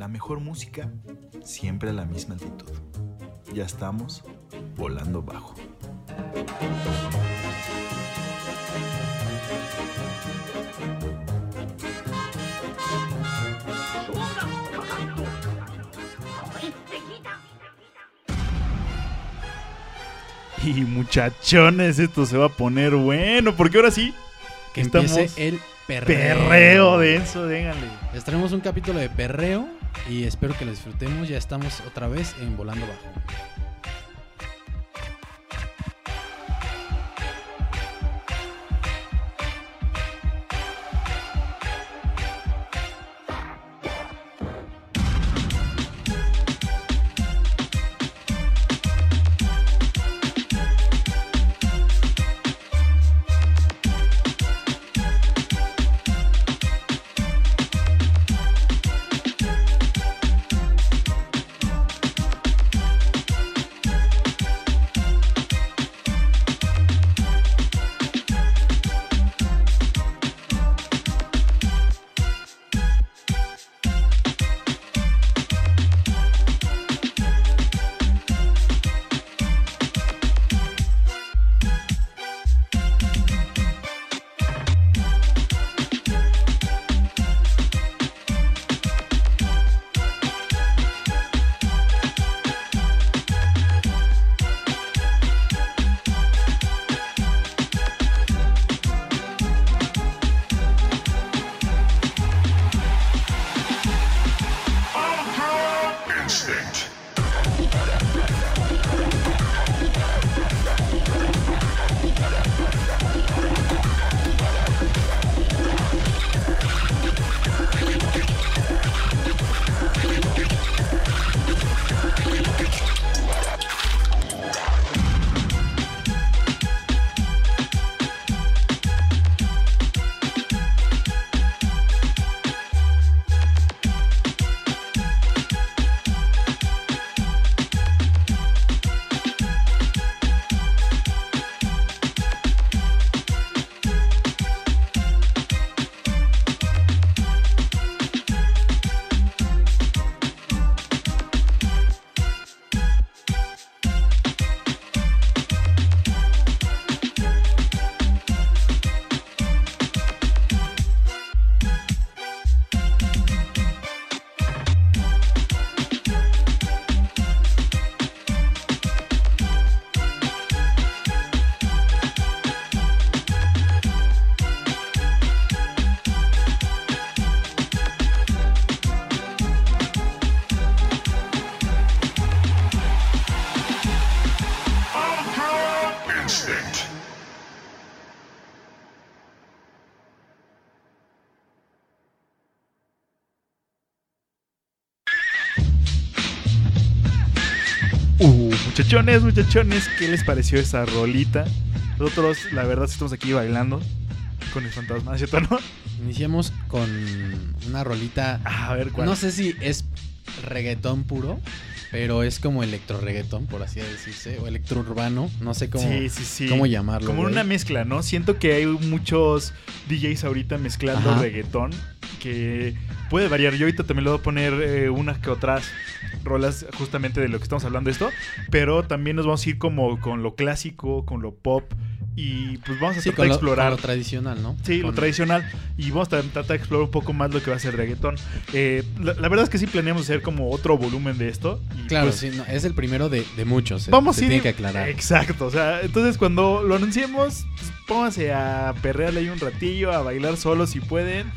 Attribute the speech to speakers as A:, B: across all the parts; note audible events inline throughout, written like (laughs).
A: La mejor música, siempre a la misma altitud. Ya estamos volando bajo. Y muchachones, esto se va a poner bueno, porque ahora sí
B: Que
A: Estamos
B: empiece el perreo.
A: perreo denso, déganle.
B: Les traemos un capítulo de perreo y espero que lo disfrutemos. Ya estamos otra vez en Volando Bajo.
A: Muchachones, muchachones, ¿qué les pareció esa rolita? Nosotros, la verdad, estamos aquí bailando con el fantasma, ¿cierto? ¿No?
B: Iniciamos con una rolita.
A: A ver, ¿cuál?
B: No sé si es reggaetón puro, pero es como electro reggaetón, por así decirse, o electro urbano. No sé cómo,
A: sí, sí, sí.
B: cómo llamarlo.
A: Como
B: güey.
A: una mezcla, ¿no? Siento que hay muchos DJs ahorita mezclando
B: Ajá.
A: reggaetón que puede variar. Yo ahorita también le voy a poner eh, unas que otras rolas justamente de lo que estamos hablando esto, pero también nos vamos a ir como con lo clásico, con lo pop y pues vamos a
B: Sí,
A: tratar de
B: lo,
A: explorar.
B: con lo tradicional, ¿no?
A: Sí, lo tradicional. Y vamos a tratar de explorar un poco más lo que va a ser reggaetón. Eh, la, la verdad es que sí planeamos hacer como otro volumen de esto. Y
B: Claro,
A: pues,
B: sí, no, es el primero de, de muchos. eh,
A: Vamos
B: se
A: a ir.
B: tiene que aclarar.
A: Exacto. O sea, entonces cuando lo anunciemos, pues, pónganse a perrearle ahí un ratillo, a bailar solo si pueden.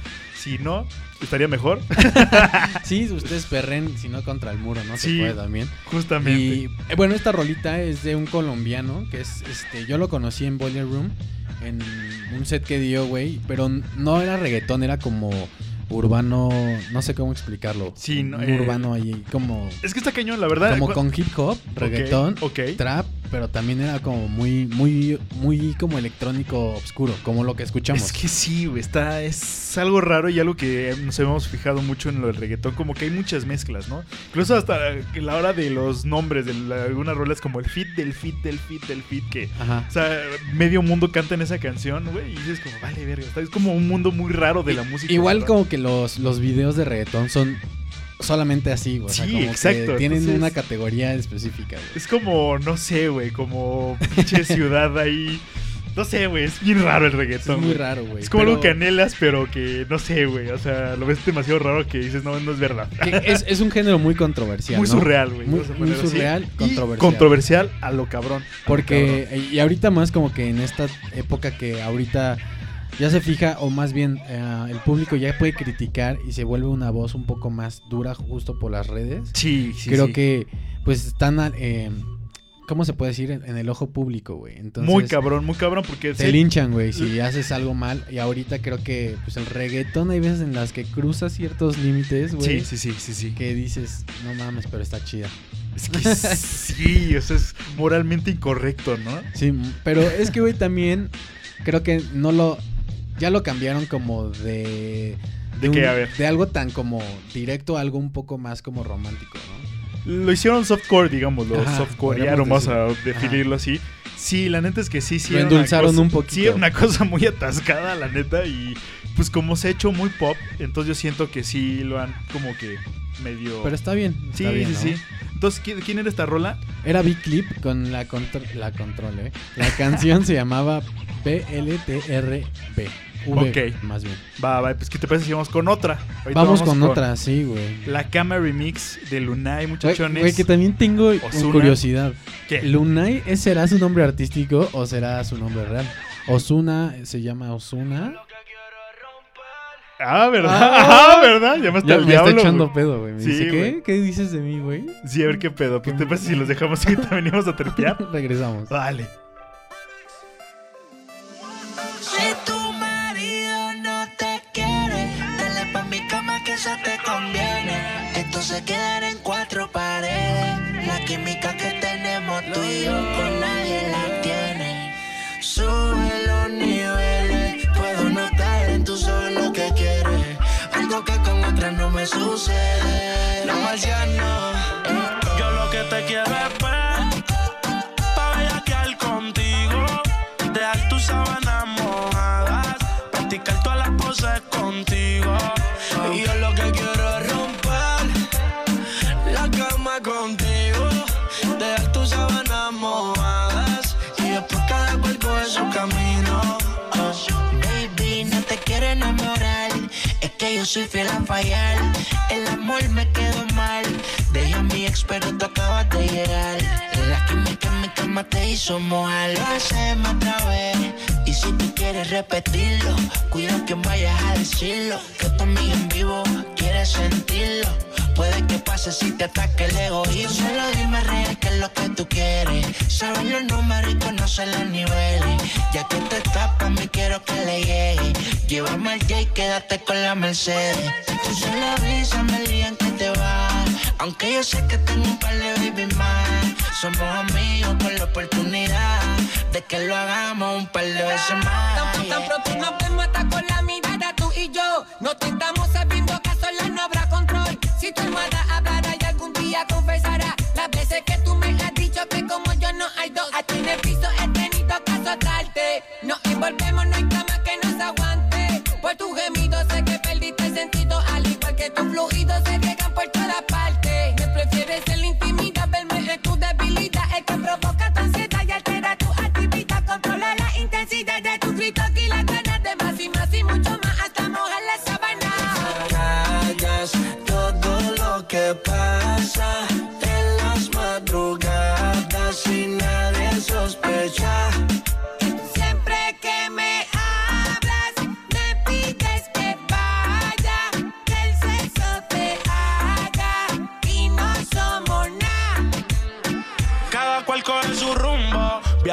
A: Si no, estaría mejor. (laughs)
B: Sí, ustedes perren, si no contra el muro, ¿no?
A: Sí.
B: Se puede también.
A: Justamente.
B: Y eh, bueno, esta rolita es de un colombiano que es este. Yo lo conocí en Boiler Room, en un set que dio, güey. Pero no era reggaetón, era como urbano. No sé cómo explicarlo.
A: Sí, no,
B: un
A: eh,
B: urbano ahí, como.
A: Es que está cañón, la verdad.
B: Como con hip hop, reggaetón,
A: Ok.
B: trap, pero también era como muy, muy, muy como electrónico oscuro, como lo que escuchamos.
A: Es que sí, güey, está, es algo raro y algo que nos hemos fijado mucho en lo del reggaetón, como que hay muchas mezclas, ¿no? Incluso hasta la hora de los nombres de la- algunas rolas como el fit del fit del fit del fit, que,
B: Ajá.
A: o sea, medio mundo canta en esa canción, güey, y dices como, vale, verga, es como un mundo muy raro de la música.
B: Igual como que los, los videos de reggaetón son solamente así, güey. O sea,
A: Sí,
B: como que
A: exacto,
B: tienen
A: entonces-
B: una categoría específica, güey.
A: Es como, no sé, güey, como pinche (laughs) ciudad ahí. No sé, güey, es bien raro el
B: Es
A: reggaetón.
B: muy
A: güey.
B: raro, güey.
A: Es como
B: pero
A: algo que anhelas, pero que no sé, güey. O sea, lo ves demasiado raro que dices, no, no es verdad.
B: que es, es un género muy controversial,
A: Muy
B: ¿no?
A: surreal, güey.
B: Muy- muy
A: así.
B: surreal,
A: Y
B: controversial.
A: controversial a lo cabrón. a lo
B: Porque, y ahorita más como que en esta época que ahorita ya se fija, o más bien eh, el público ya puede criticar y se vuelve una voz un poco más dura justo por las redes.
A: Sí, sí.
B: Creo
A: sí.
B: que pues están, eh, ¿cómo se puede decir? En, en el ojo público, güey. Entonces,
A: muy cabrón, muy cabrón, porque
B: Te
A: sí-
B: linchan, güey, si haces algo mal. Y ahorita creo que pues el reggaetón hay veces en las que cruza ciertos límites, güey.
A: Sí, sí, sí, sí, sí.
B: Que dices, no mames, pero está chida.
A: Es que sí, o sea, es moralmente incorrecto, ¿no?
B: Sí, pero es que, güey, también creo que no lo. Ya lo cambiaron como de.
A: ¿De
B: un-
A: qué? A ver.
B: De algo tan como directo a algo un poco más como romántico, ¿no?
A: Lo hicieron softcore, digámoslo.
B: Ajá,
A: softcorearon, vamos a definirlo así. Sí, la neta es que sí, sí.
B: Lo endulzaron
A: cosa-
B: un poquito.
A: Sí, era una cosa muy atascada, la neta. Y pues como se ha hecho muy pop, entonces yo siento que sí lo han como que medio...
B: Pero está bien.
A: sí,
B: bien,
A: sí,
B: ¿no?
A: sí. Entonces, ¿quién, quién era esta rola?
B: Era Big Clip con la. La control, ¿eh? La canción se llamaba PLTRB. V,
A: Ok.
B: Más bien.
A: Va, va, pues ¿qué te parece si vamos con otra? Ahorita
B: Vamos, con, otra, sí, güey.
A: La cama remix de Lunay, muchachones.
B: güey, que también tengo
A: Ozuna.
B: curiosidad.
A: ¿Qué?
B: ¿Lunay ¿es- será su nombre artístico o será su nombre real? Osuna se llama Osuna.
A: Ah, ¿verdad?
B: Ah. (laughs)
A: Ah, ¿verdad? Llamaste
B: Ya
A: al
B: me
A: diablo.
B: está echando pedo, güey. Me
A: Sí,
B: dice, ¿qué? ¿Qué dices de mí, güey?
A: Sí, a ver qué pedo. Pues te parece si los dejamos ahorita (laughs) venimos a terpear. (laughs)
B: Regresamos.
A: Vale.
C: Se quedará en cuatro paredes. La química que tenemos tú y yo con nadie la tiene. Sube los niveles, puedo notar en tus ojos lo que quieres. Algo que con otras no me sucede. No marciano.
D: Yo lo que te quiero es
C: yo soy fiel a fallar. El amor me quedó mal, dejé a mi ex pero tú acabas de llegar. La química en mi cama te hizo mojar, lo hacemos otra vez. Y si tú quieres repetirlo, cuida que vayas a decirlo. Que tu amiga en vivo quiere sentirlo. Puede que pase si te ataque el egoísmo. Solo dime real qué es lo que tú quieres. Sabes los números y conocer los niveles. Ya que te tapas, me quiero que le llegue. Llévame al J y quédate con la Mercedes. Tú solo avísame el día en que te vas. Aunque yo sé que tengo un par de baby más. Somos amigos con la oportunidad de que lo hagamos un par de veces más.
E: Tan, pronto nos vemos hasta con la mirada tú y yo. No te estamos sabiendo que a solas no habrá. Si tu almohada hablará y algún día confesará las veces que tú me has dicho que como yo no hay dos. A ti en el piso he tenido que azotarte. Nos envolvemos, no hay cama que nos aguante. Por tu gemido sé que perdiste el sentido. Al igual que tus fluidos se riegan por toda parte. Me prefieres en la intimidad, verme en tu debilidad. El que provoca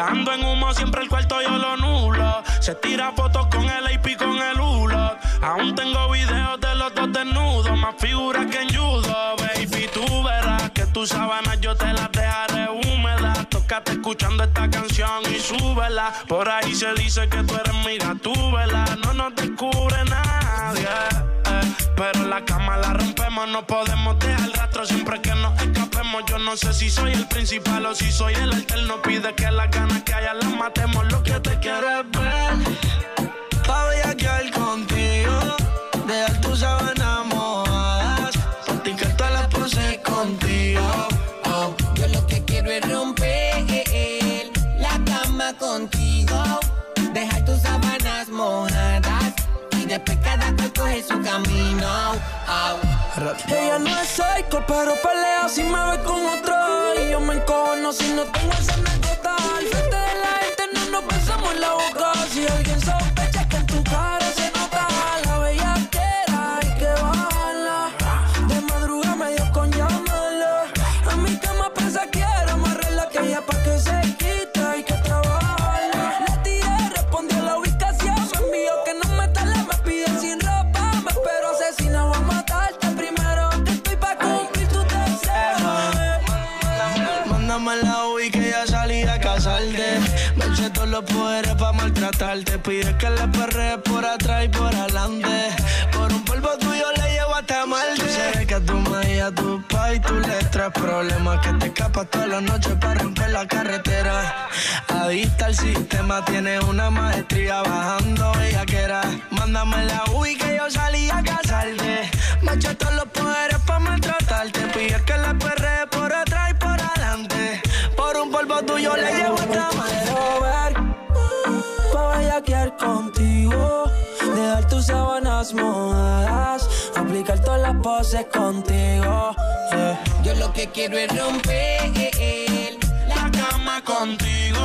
D: Viajando en humo siempre el cuarto yo lo nulo. Se tira fotos con el AP con el hulo Aún tengo videos de los dos desnudos Más figuras que en judo Baby. Tú verás que tus sábanas yo te las dejaré húmedas. Tócate escuchando esta canción y súbela. Por ahí se dice que tú eres mi gatúbela No nos descubre nadie Pero la cama la rompemos No podemos dejar rastro siempre que nos escapemos. Yo no sé si soy el principal o si soy el alterno. Pide que las ganas que haya las matemos. Lo que te quiero es ver
C: Pa' bellaquear contigo,
E: su camino. Oh.
F: Ella no es psycho, pero pelea si me ve con otro. Y yo me encono si no tengo esa anécdota. Al frente de la gente no nos besamos en la boca. Si alguien sospecha los poderes pa' maltratarte. Pide que la perre por atrás y por adelante. Por un polvo tuyo le llevo hasta Marte. Sé que tú me y a tu pa' y tú le problemas. Que te escapas todas las noches para romper la carretera. Adicta al sistema, tiene una maestría bajando ella que era. Mándame la UI que yo salí a casarte. Me eché todos los poses contigo. yeah.
E: Yo lo que quiero es romper
D: La cama contigo,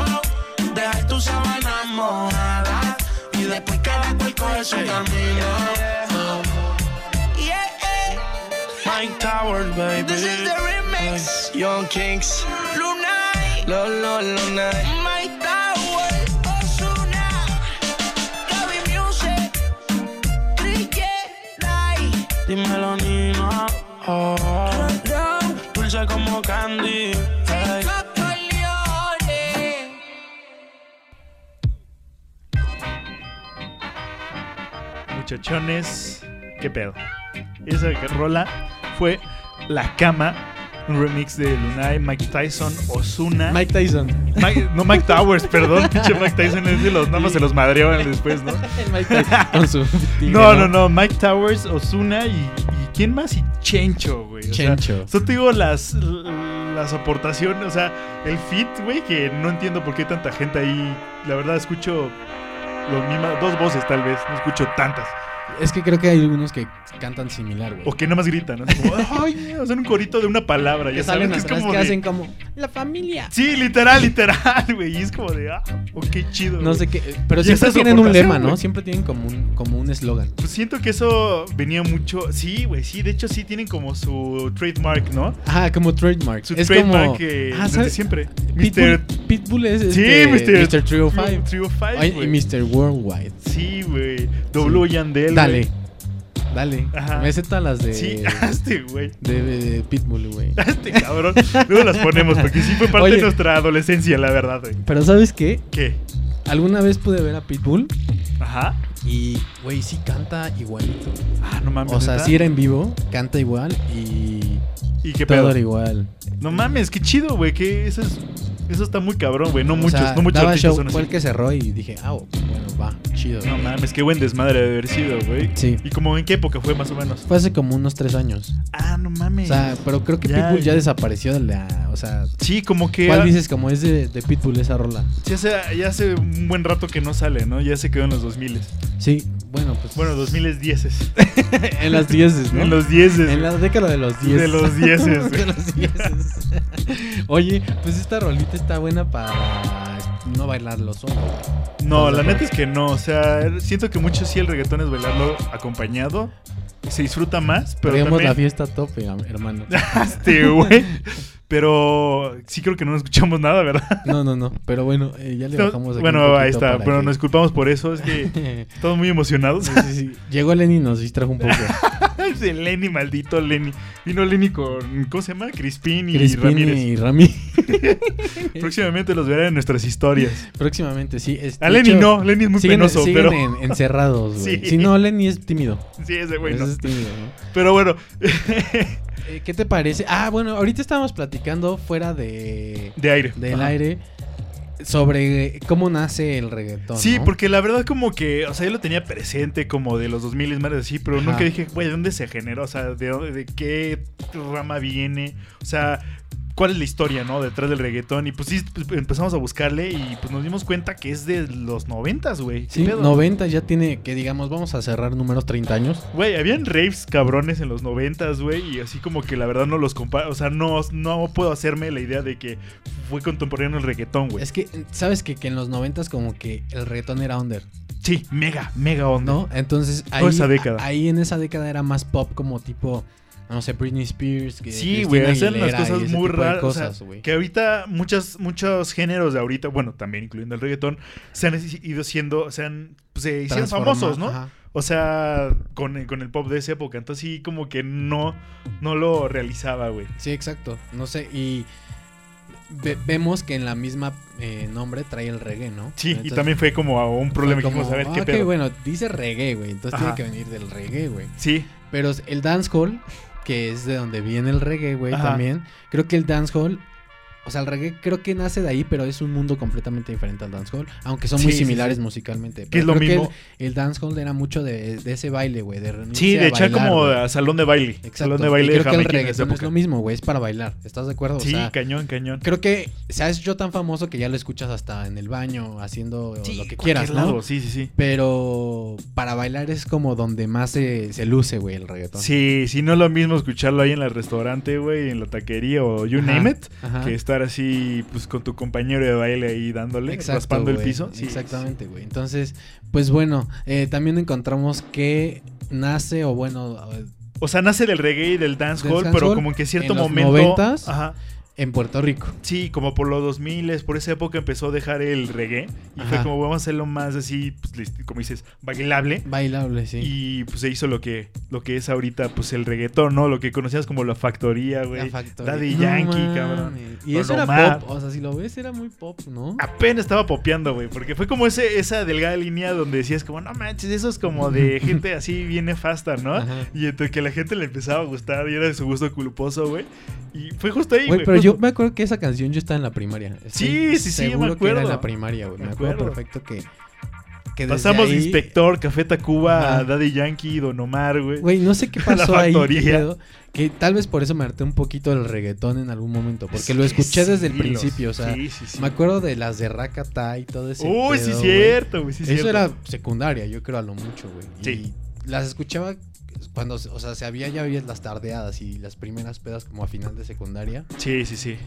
D: dejar tus sábanas mojadas y después cada cual coge su camino.
F: Yeah, yeah.
D: Mike Towers, baby.
F: This is the remix.
D: Young Kings,
F: Lunay.
D: lo, lo, Lunay.
A: Muchachones, qué pedo. Esa rola fue La Cama, un remix de Lunay, Mike Tyson, Osuna.
B: Mike Tyson.
A: no, Mike Towers, perdón. (laughs) Mike Tyson es de los, nada más se los madreó después, ¿no?
B: El (laughs) Mike Tyson con su tigre,
A: No, no, no. Mike Towers, Osuna y, y ¿quién más? Y Chencho, güey. O sea,
B: Chencho.
A: Yo te digo las, las aportaciones, o sea, el fit, güey, que no entiendo por qué hay tanta gente ahí. La verdad, escucho los mismas, dos voces tal vez, no escucho tantas.
B: Es que creo que hay unos que cantan similar, güey.
A: O que nada más gritan, ¿no? Como, (laughs) ay, sea, un corito de una palabra, ya saben que es como
B: que
A: de-
B: hacen como la familia.
A: Sí, literal, literal, güey. Y es como de, ah, oh, qué chido.
B: No
A: güey.
B: sé qué, eh, pero siempre tienen un lema, ¿no?
A: güey.
B: Siempre tienen como un como un eslogan.
A: Pues siento que eso venía mucho. Sí, güey, sí. De hecho, sí tienen como su trademark, ¿no?
B: Ajá, como trademark.
A: Su
B: es
A: trademark
B: como
A: que
B: Ah,
A: desde siempre.
B: Pitbull,
A: Mr.
B: Pitbull es
A: Sí,
B: este,
A: Mr.
B: Mr. 305.
A: 305,
B: Ay,
A: güey.
B: y Mr. Worldwide.
A: Sí, güey. W Yandel.
B: Dale. Dale.
A: Ajá.
B: Me todas las de
A: Sí, (laughs) este, güey.
B: de, de Pitbull, güey. (laughs)
A: Este cabrón. Luego las ponemos porque sí fue parte
B: Oye.
A: de nuestra adolescencia, la verdad, güey.
B: Pero ¿sabes qué?
A: ¿Qué?
B: Alguna vez pude ver a Pitbull
A: Ajá.
B: y, güey, sí canta igualito.
A: Ah, no mames.
B: O sea,
A: ¿neta?
B: si era en vivo, canta igual y
A: ¿Y qué
B: todo
A: pedo?
B: era igual.
A: No mames, qué chido, güey. Que eso es. Eso está muy cabrón, güey. No
B: O
A: muchos,
B: sea,
A: no muchos
B: daba
A: artistas
B: show,
A: son
B: fue el que cerró y dije, ah, bueno, va, chido.
A: No mames, qué buen desmadre de haber sido, güey.
B: Sí.
A: ¿Y como en qué época fue más o menos?
B: Fue hace como unos tres años.
A: Ah, no
B: O
A: mames.
B: sea, pero creo que
A: Ya,
B: Pitbull ya
A: ya.
B: desapareció de la. O sea,
A: sí, como que.
B: ¿cuál dices como es de, de Pitbull esa rola?
A: sí, hace, ya hace un buen rato que no sale, ¿no? Ya se quedó en los 2000
B: Sí, bueno, pues.
A: Bueno, 2010 (laughs)
B: en las dieces, ¿no?
A: En los 10
B: En la década de los 10.
A: De los dieces, (laughs)
B: de los dieces. (laughs) Oye, pues esta rolita está buena para no bailarlo solo.
A: No,
B: ¿Estás
A: la neta es que no. O sea, siento que mucho sí el reggaetón es bailarlo acompañado. Se disfruta más, pero
B: Traemos la fiesta a tope, hermano.
A: este, güey. Pero sí creo que no escuchamos nada, ¿verdad? (laughs)
B: No, no, no. Pero bueno, eh, ya le bajamos aquí un
A: bueno, ahí está. Pero
B: que-
A: nos disculpamos por eso. Es que (laughs) estamos muy emocionados.
B: Sí, sí, sí. Llegó Lenny y nos distrajo un poco. (laughs)
A: Ese Lenny, maldito Lenny. Vino Lenny con, ¿cómo se llama? Crispín y
B: Crispín
A: Ramírez.
B: y Rami.
A: Próximamente los verán en nuestras historias.
B: Próximamente, sí. este,
A: A Lenny
B: hecho,
A: no, Lenny es muy
B: siguen,
A: penoso,
B: siguen
A: pero...
B: en- encerrados, güey.
A: Sí.
B: Si no, Lenny es tímido.
A: Sí, ese güey no.
B: Es tímido, ¿no?
A: Pero bueno,
B: Eh, ¿Qué te parece? Ah, bueno, ahorita estábamos platicando fuera de
A: de aire.
B: del
A: Ajá.
B: aire sobre cómo nace el reggaetón.
A: Sí,
B: ¿no?
A: porque la verdad como que, o sea, yo lo tenía presente como de los 2000 y más así, pero
B: Ajá.
A: nunca dije, güey, ¿de dónde se generó? O sea, ¿de, dónde- de qué rama viene? O sea, ¿cuál es la historia, no? Detrás del reggaetón. Y pues sí, pues, empezamos a buscarle y pues nos dimos cuenta que es de los 90, güey. ¿Qué
B: Sí? 90 ya tiene, que digamos, vamos a cerrar números 30 años.
A: Güey, habían raves cabrones en los 90, güey, y así como que la verdad no los comparo, o sea, no, no puedo hacerme la idea de que fue contemporáneo el reggaetón, güey.
B: Es que, ¿sabes que, que en los 90 como que el reggaetón era under,
A: Sí, mega, mega onda.
B: ¿no? Entonces ahí,
A: Toda esa década.
B: ahí en esa década era más pop como tipo, no sé, Britney Spears. Que
A: Sí, güey, hacen
B: y
A: cosas muy raras. o sea, que ahorita muchas, muchos géneros de ahorita, bueno, también incluyendo el reggaetón, se han ido siendo, se han, pues, se hicieron famosos, ¿no?
B: ajá.
A: O sea, con, el- con el pop de esa época. Entonces sí, como que no, no lo realizaba, güey.
B: Sí, exacto. No sé, y ve- vemos que en la misma eh, nombre trae el reggae, ¿no?
A: Sí, y también fue como un problema.
B: fue
A: Dijimos, a ver,
B: como,
A: ¿qué
B: ah,
A: pedo?
B: bueno, dice reggae, güey. Entonces
A: Ajá.
B: tiene que venir del reggae, güey.
A: Sí,
B: Pero el dancehall, que es de donde viene el reggae, güey, también. Creo que el dancehall, o sea, el reggae creo que nace de ahí, pero es un mundo completamente diferente al dancehall. Aunque son muy
A: Sí,
B: similares
A: sí.
B: musicalmente.
A: Que
B: Pero
A: es lo
B: creo
A: mismo.
B: el, el dancehall era mucho de, de ese baile, güey. De
A: sí, de
B: a
A: echar
B: bailar,
A: como a salón de baile.
B: Exacto.
A: Salón de
B: Y
A: baile
B: creo
A: de
B: que el reggaetón es lo mismo, güey. Es para bailar. ¿Estás de acuerdo?
A: Sí,
B: o sea,
A: cañón, cañón.
B: creo que se ha hecho tan famoso que ya lo escuchas hasta en el baño, haciendo lo que quieras, ¿no?
A: lado, Sí, sí, sí.
B: Pero para bailar es como donde más se, se luce, güey, el reggaetón.
A: Sí, sí, no es lo mismo escucharlo ahí en el restaurante, güey, en la taquería o you
B: Ajá,
A: name it,
B: ajá.
A: que estar así, pues con tu compañero de baile ahí dándole,
B: Exacto,
A: raspando el piso. Sí,
B: Exactamente, güey. Entonces, pues bueno, eh, también encontramos que nace, o bueno,
A: O sea, nace del reggae y del dancehall,
B: Del
A: pero como que en cierto
B: en los
A: momento.
B: 90s.
A: Ajá.
B: En Puerto Rico.
A: Sí, como por los 2000, por esa época empezó a dejar el reggae. Y fue como, vamos a hacerlo más así, pues, como dices, bailable.
B: Bailable, sí.
A: Y pues se hizo lo que, lo que es ahorita, pues el reggaetón, ¿no? Lo que conocías como la factoría,
B: La
A: güey.
B: Factoría.
A: Daddy
B: No
A: Yankee, cabrón.
B: Y
A: Don
B: eso era pop. O sea, si lo ves, era muy pop, ¿no?
A: Apenas estaba popeando, güey, porque fue como ese, esa delgada línea donde decías como, no manches, eso es como de (laughs) gente así bien nefasta, ¿no?
B: Ajá.
A: Y entre que la gente le empezaba a gustar y era de su gusto culposo, güey. Y fue justo ahí,
B: Güey, yo me acuerdo que esa canción yo estaba en la primaria. Estoy
A: Sí, sí, sí, me
B: seguro que era en
A: acuerdo.
B: la primaria, güey.
A: Me
B: Me, acuerdo.
A: acuerdo.
B: perfecto que.
A: Pasamos de Inspector, Café Tacuba,
B: Ajá.
A: Daddy Yankee, Don Omar, güey.
B: Güey, no sé qué (laughs) pasó ahí. pedo, que tal vez por eso me harté un poquito del reggaetón en algún momento. Porque lo escuché desde el
A: sí, los-
B: principio. O sea,
A: sí, sí, sí.
B: me acuerdo de las de Rakata y todo eso.
A: Uy, sí, cierto, güey, sí,
B: Eso
A: cierto.
B: era secundaria, yo creo a lo mucho, güey.
A: Sí.
B: Y las escuchaba cuando, o sea, se había ya había las tardeadas y las primeras pedas como a final de secundaria.
A: Sí, sí, sí.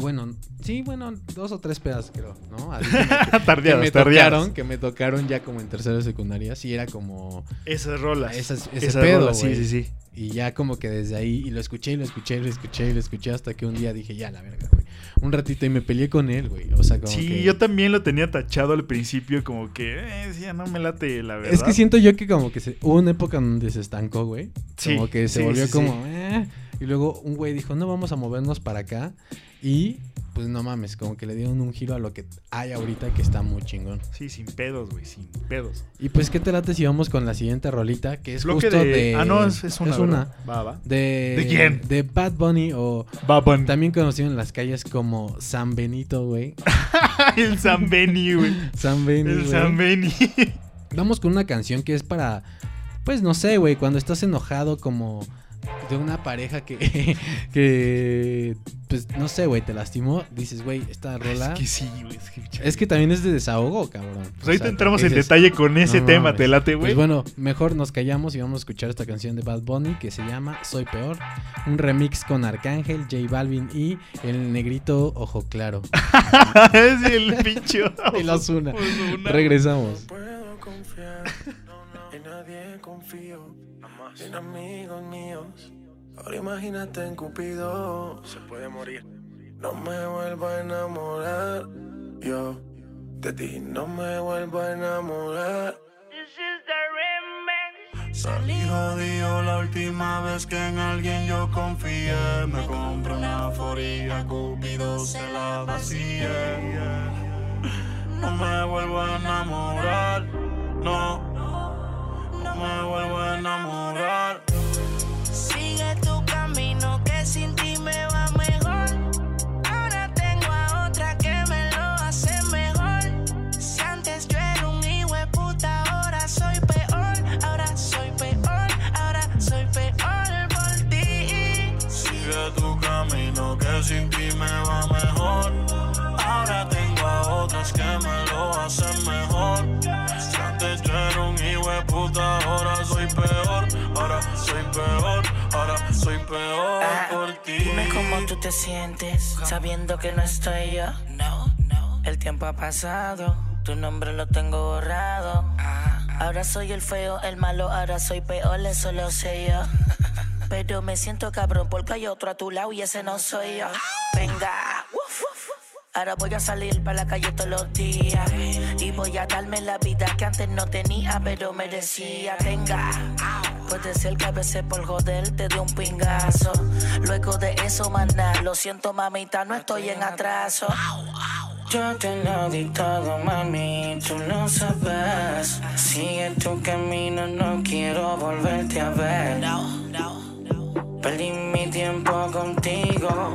B: Bueno, sí, bueno, dos o tres pedas creo, ¿no? (laughs) Que- que
A: tardeadas,
B: me
A: tardeadas.
B: tocaron, que me tocaron ya como en tercero de secundaria, sí era como
A: Esas rolas.
B: Esas- ese
A: Esas
B: pedo,
A: rolas, sí, sí, sí.
B: y ya como que desde ahí y lo escuché y lo escuché y lo escuché y lo escuché hasta que un día dije, ya la verga, güey. Un ratito y me peleé con él, güey. O sea, como
A: Sí,
B: que
A: yo también lo tenía tachado al principio, como que, eh, decía, no me late, la verdad.
B: Es que siento yo que como que se, hubo una época donde se estancó, güey.
A: Sí,
B: Como que se
A: sí,
B: volvió
A: sí,
B: como, "Eh", y luego un güey dijo, no, vamos a movernos para acá. Y pues no mames, como que le dieron un giro a lo que hay ahorita que está muy chingón.
A: Sí, sin pedos, güey, sin pedos.
B: Y pues, ¿qué te late si vamos con la siguiente rolita? Que es
A: Bloque
B: justo
A: de...
B: de...
A: Ah, no, es, es una.
B: Es una.
A: Va, va.
B: De,
A: ¿De quién?
B: De Bad Bunny o
A: Babón.
B: también conocido en las calles como San Benito, güey. (laughs)
A: el San Beni, güey.
B: San Beni,
A: El. San Beni.
B: Vamos con una canción que es para, pues no sé, güey, cuando estás enojado como de una pareja que, (laughs) que pues no sé, güey, te lastimó, dices, güey, esta rola...
A: Es que sí, güey. Es que,
B: Es que también es de desahogo, cabrón.
A: Pues
B: O
A: ahorita
B: sea,
A: entramos en
B: dices,
A: detalle con ese
B: "No
A: tema,
B: mames".
A: te late, güey.
B: Pues bueno, mejor nos callamos y vamos a escuchar esta canción de Bad Bunny que se llama Soy Peor. Un remix con Arcángel, J Balvin y el negrito Ojo Claro. (laughs)
A: es el pincho. (laughs)
B: El Ozuna.
A: Ozuna.
B: Regresamos.
F: puedo confiar en nadie confío en amigos míos ahora imagínate en Cupido se puede morir no me vuelvo a enamorar yo de ti no me vuelvo a enamorar
D: Salí jodido la última vez que en alguien yo confié. Me compré una foría, Cupido se la vacié. No me vuelvo a enamorar, no me vuelvo a enamorar.
C: Sigue tu camino que sin ti me va mejor. Ahora tengo a otra que me lo hace mejor. Si antes yo era un hijo de puta, ahora soy peor. Ahora soy peor, ahora soy peor por ti.
D: Sigue tu camino que sin ti me va mejor. Ahora tengo a otras que me lo hacen mejor de puta, ahora soy peor. Ahora soy peor, ahora soy peor
C: Ah,
D: por ti.
C: Dime cómo tú te sientes sabiendo que no estoy yo. No, no. El tiempo ha pasado, tu nombre lo tengo borrado. Ahora soy el feo, el malo, ahora soy peor, eso lo sé yo. (laughs) Pero me siento cabrón porque hay otro a tu lado y ese no soy yo. Venga. Ahora voy a salir para la calle todos los días y voy a darme la vida que antes no tenía, pero merecía. Venga, puede ser que a veces por joder te dé un pingazo. Luego de eso, maná, lo siento, mamita, no estoy en atraso. Yo te lo di todo, mami, tú lo sabes. Sigue tu camino, no quiero volverte a ver. Perdí mi tiempo contigo.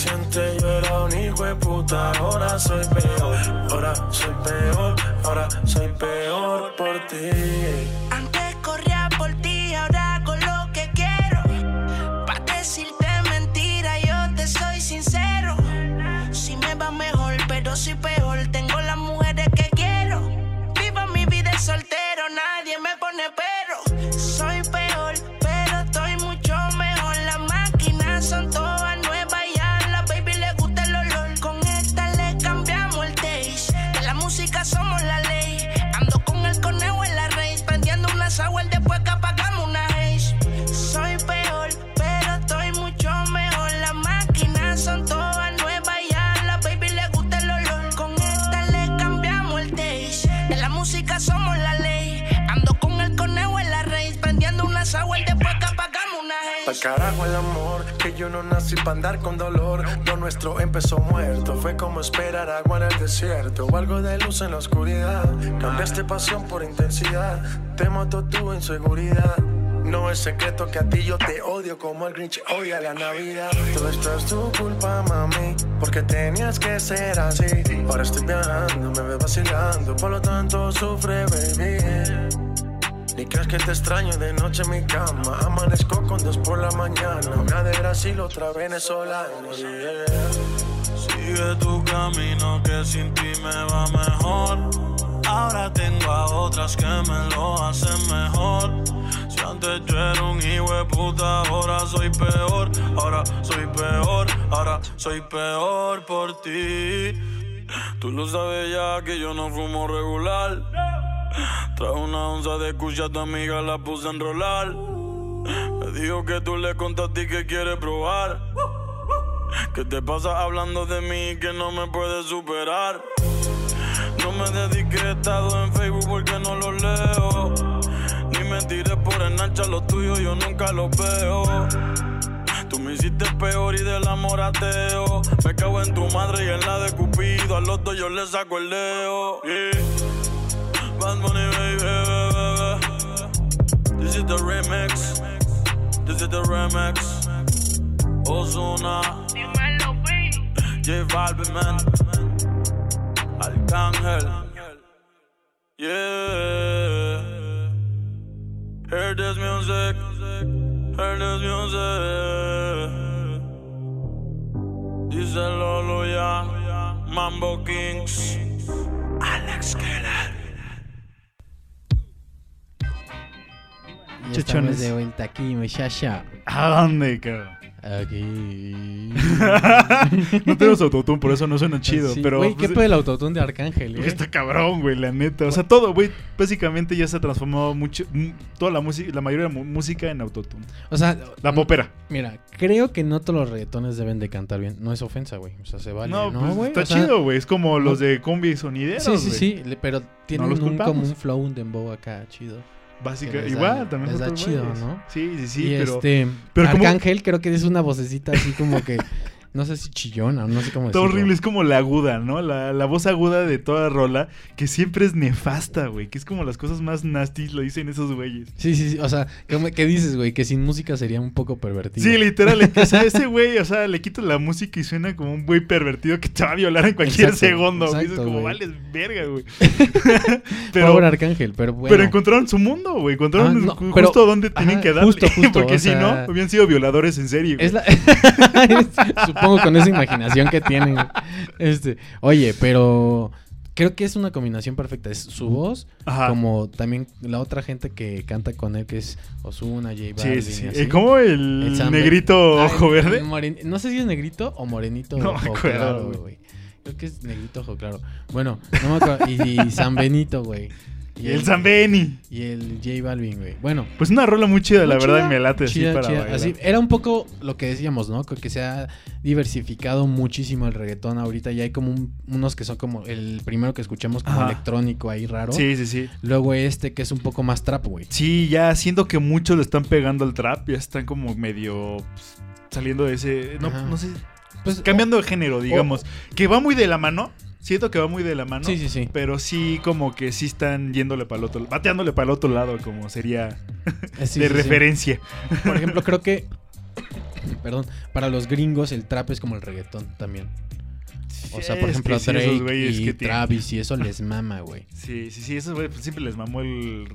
D: Si antes yo era un hijo de puta, ahora soy peor. Ahora soy peor, ahora soy peor por ti. Carajo el amor, que yo no nací para andar con dolor. Lo nuestro empezó muerto, fue como esperar agua en el desierto o algo de luz en la oscuridad. Cambiaste pasión por intensidad, te mató tu inseguridad. No es secreto que a ti yo te odio como el Grinch odia la Navidad. Todo esto es tu culpa, mami, porque tenías que ser así. Ahora estoy viajando, me ves vacilando, por lo tanto sufre, baby. Ni creas que te extraño de noche en mi cama. Amanezco con dos por la mañana. Una de Brasil, otra venezolana. Sigue tu camino que sin ti me va mejor. Ahora tengo a otras que me lo hacen mejor. Si antes yo era un hijo de puta, ahora soy peor. Ahora soy peor, ahora soy peor por ti. Tú lo sabes ya que yo no fumo regular. Trae una onza de cucha tu amiga, la puse a enrolar. Me dijo que tú le contaste que quieres probar. Que te pasa hablando de mí y que no me puedes superar. No me dediqué estado en Facebook porque no lo leo. Ni me tiré por enancha los tuyos, yo nunca los veo. Tú me hiciste peor y del amor ateo. Me cago en tu madre y en la de Cupido. Al otro yo le saco el leo. Bad Bunny, baby. This is the remix. This is the remix. Ozuna. J Balvin, man. Arcángel. Yeah. Hear this music. Hear this music. Dice Lolo ya. Mambo Kings. Alex Keller.
B: Y
A: Chechones.
B: estamos de vuelta aquí, muchacha.
A: ¿A dónde, cabrón?
B: Aquí. (laughs)
A: No tenemos autotune, por eso no suena chido.
B: Sí,
A: pero
B: Güey, ¿qué
A: pues,
B: pedo el autotune de Arcángel,
A: Güey,
B: eh?
A: Está cabrón, güey, la neta. O sea, todo, güey, básicamente ya se ha transformado mucho, toda la música, la mayoría de la música en autotune.
B: O sea,
A: La popera.
B: Mira, creo que no todos los reggaetones deben de cantar bien. No es ofensa, güey. O sea, se vale.
A: no,
B: No,
A: pues
B: güey.
A: está
B: O sea,
A: chido, güey. Es como los de combi sonideros,
B: Sí, sí, sí. Pero tienen
A: los
B: un, como un flow, un dembow acá chido.
A: Básica,
B: da-
A: igual, también otros
B: chido. ¿no?
A: Sí, sí, sí,
B: y
A: pero...
B: este.
A: pero como-
B: Arcángel creo que es una vocecita así como que. (laughs) no sé si chillona, no sé cómo
A: Está
B: decirlo.
A: horrible, es como la aguda, ¿no? La, la voz aguda de toda rola, que siempre es nefasta, güey. Que es como las cosas más nasty, lo dicen esos güeyes.
B: Sí, sí, sí, o sea, ¿qué, qué dices, güey? Que sin música sería un poco pervertido.
A: Sí, literal, o sea, (laughs) ese güey, o sea, le quitas la música y suena como un güey pervertido que te va a violar en cualquier
B: Exacto,
A: segundo.
B: exacto,
A: Dices como, vales verga, güey. (laughs) (laughs)
B: Pobre
A: pero,
B: Arcángel, pero bueno.
A: pero encontraron su mundo, güey. Encontraron
B: Ah, no,
A: ju-
B: pero-
A: justo donde tienen
B: ajá,
A: que darle.
B: justo, justo,
A: porque si
B: sea-
A: no, habían sido violadores en serie, güey.
B: Es la... Supongo con esa imaginación que tienen. Este, oye, pero creo que es una combinación perfecta. Es su voz,
A: Ajá.
B: como también la otra gente que canta con él, que es Ozuna, J Balvin.
A: Sí, sí,
B: y
A: ¿Cómo el, negrito ojo verde?
B: moren- No sé si es negrito o morenito
A: No me
B: ojo
A: acuerdo,
B: claro,
A: güey.
B: Creo que es negrito ojo claro. Bueno, no me acuerdo. Y, y San Benito, güey.
A: Y el Zambeni.
B: Y el J Balvin, güey. Bueno,
A: Pues una rola muy chida, la verdad, y me late así
B: chida,
A: para
B: chida.
A: bailar.
B: Así, era un poco lo que decíamos, ¿no? Que se ha diversificado muchísimo el reggaetón ahorita. Ya hay como un- unos que son como el primero que escuchamos como
A: Ajá.
B: electrónico ahí raro.
A: Sí, sí, sí.
B: Luego este que es un poco más trap, güey.
A: Sí, ya siento que muchos le están pegando al trap, ya están como medio pues, saliendo de ese... No,
B: Ajá.
A: no sé,
B: Pues,
A: cambiando de género, digamos. Que va muy de la mano, siento que va muy de la mano.
B: Sí, sí, sí.
A: Pero sí, como que sí están yéndole para el otro, bateándole para el otro lado, como sería
B: Eh, sí,
A: de
B: sí, sí.
A: referencia.
B: Por ejemplo, creo que. (laughs) Perdón, para los gringos el trap es como el reggaetón también. O sea, por
A: Es
B: ejemplo,
A: sí,
B: Drake y
A: tienen-
B: Travis y eso les mama, güey.
A: Sí, sí, sí, esos güeyes pues, siempre les mamó el,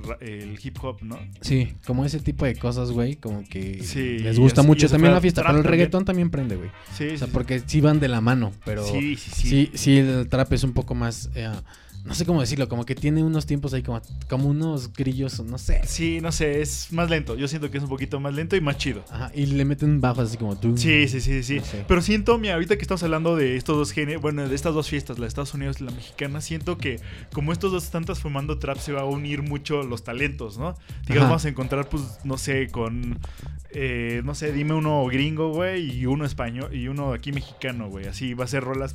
A: hip hop, ¿no?
B: Sí, como ese tipo de cosas, güey, como que
A: Sí,
B: les gusta mucho también la fiesta, pero el
A: también.
B: reggaetón también prende, güey.
A: Sí,
B: O sea,
A: sí,
B: porque sí van de la mano, pero
A: sí, sí, sí.
B: sí, sí, el trap es un poco más, eh, no sé cómo decirlo, como que tiene unos tiempos ahí como, como unos grillos, no sé.
A: Sí, no sé, es más lento. Yo siento que es un poquito más lento y más chido.
B: Ajá, y le meten bajos así como tú.
A: Sí, sí, sí, sí.
B: No sé.
A: Pero siento, mira, ahorita que estamos hablando de estos dos géneros, bueno, de estas dos fiestas, la de Estados Unidos y la mexicana, siento que como estos dos están transformando trap, se va a unir mucho los talentos, ¿no? Digamos, vamos a encontrar, pues, no sé, con, eh, no sé, dime uno gringo, güey, y uno español, y uno aquí mexicano, güey. Así va a ser rolas.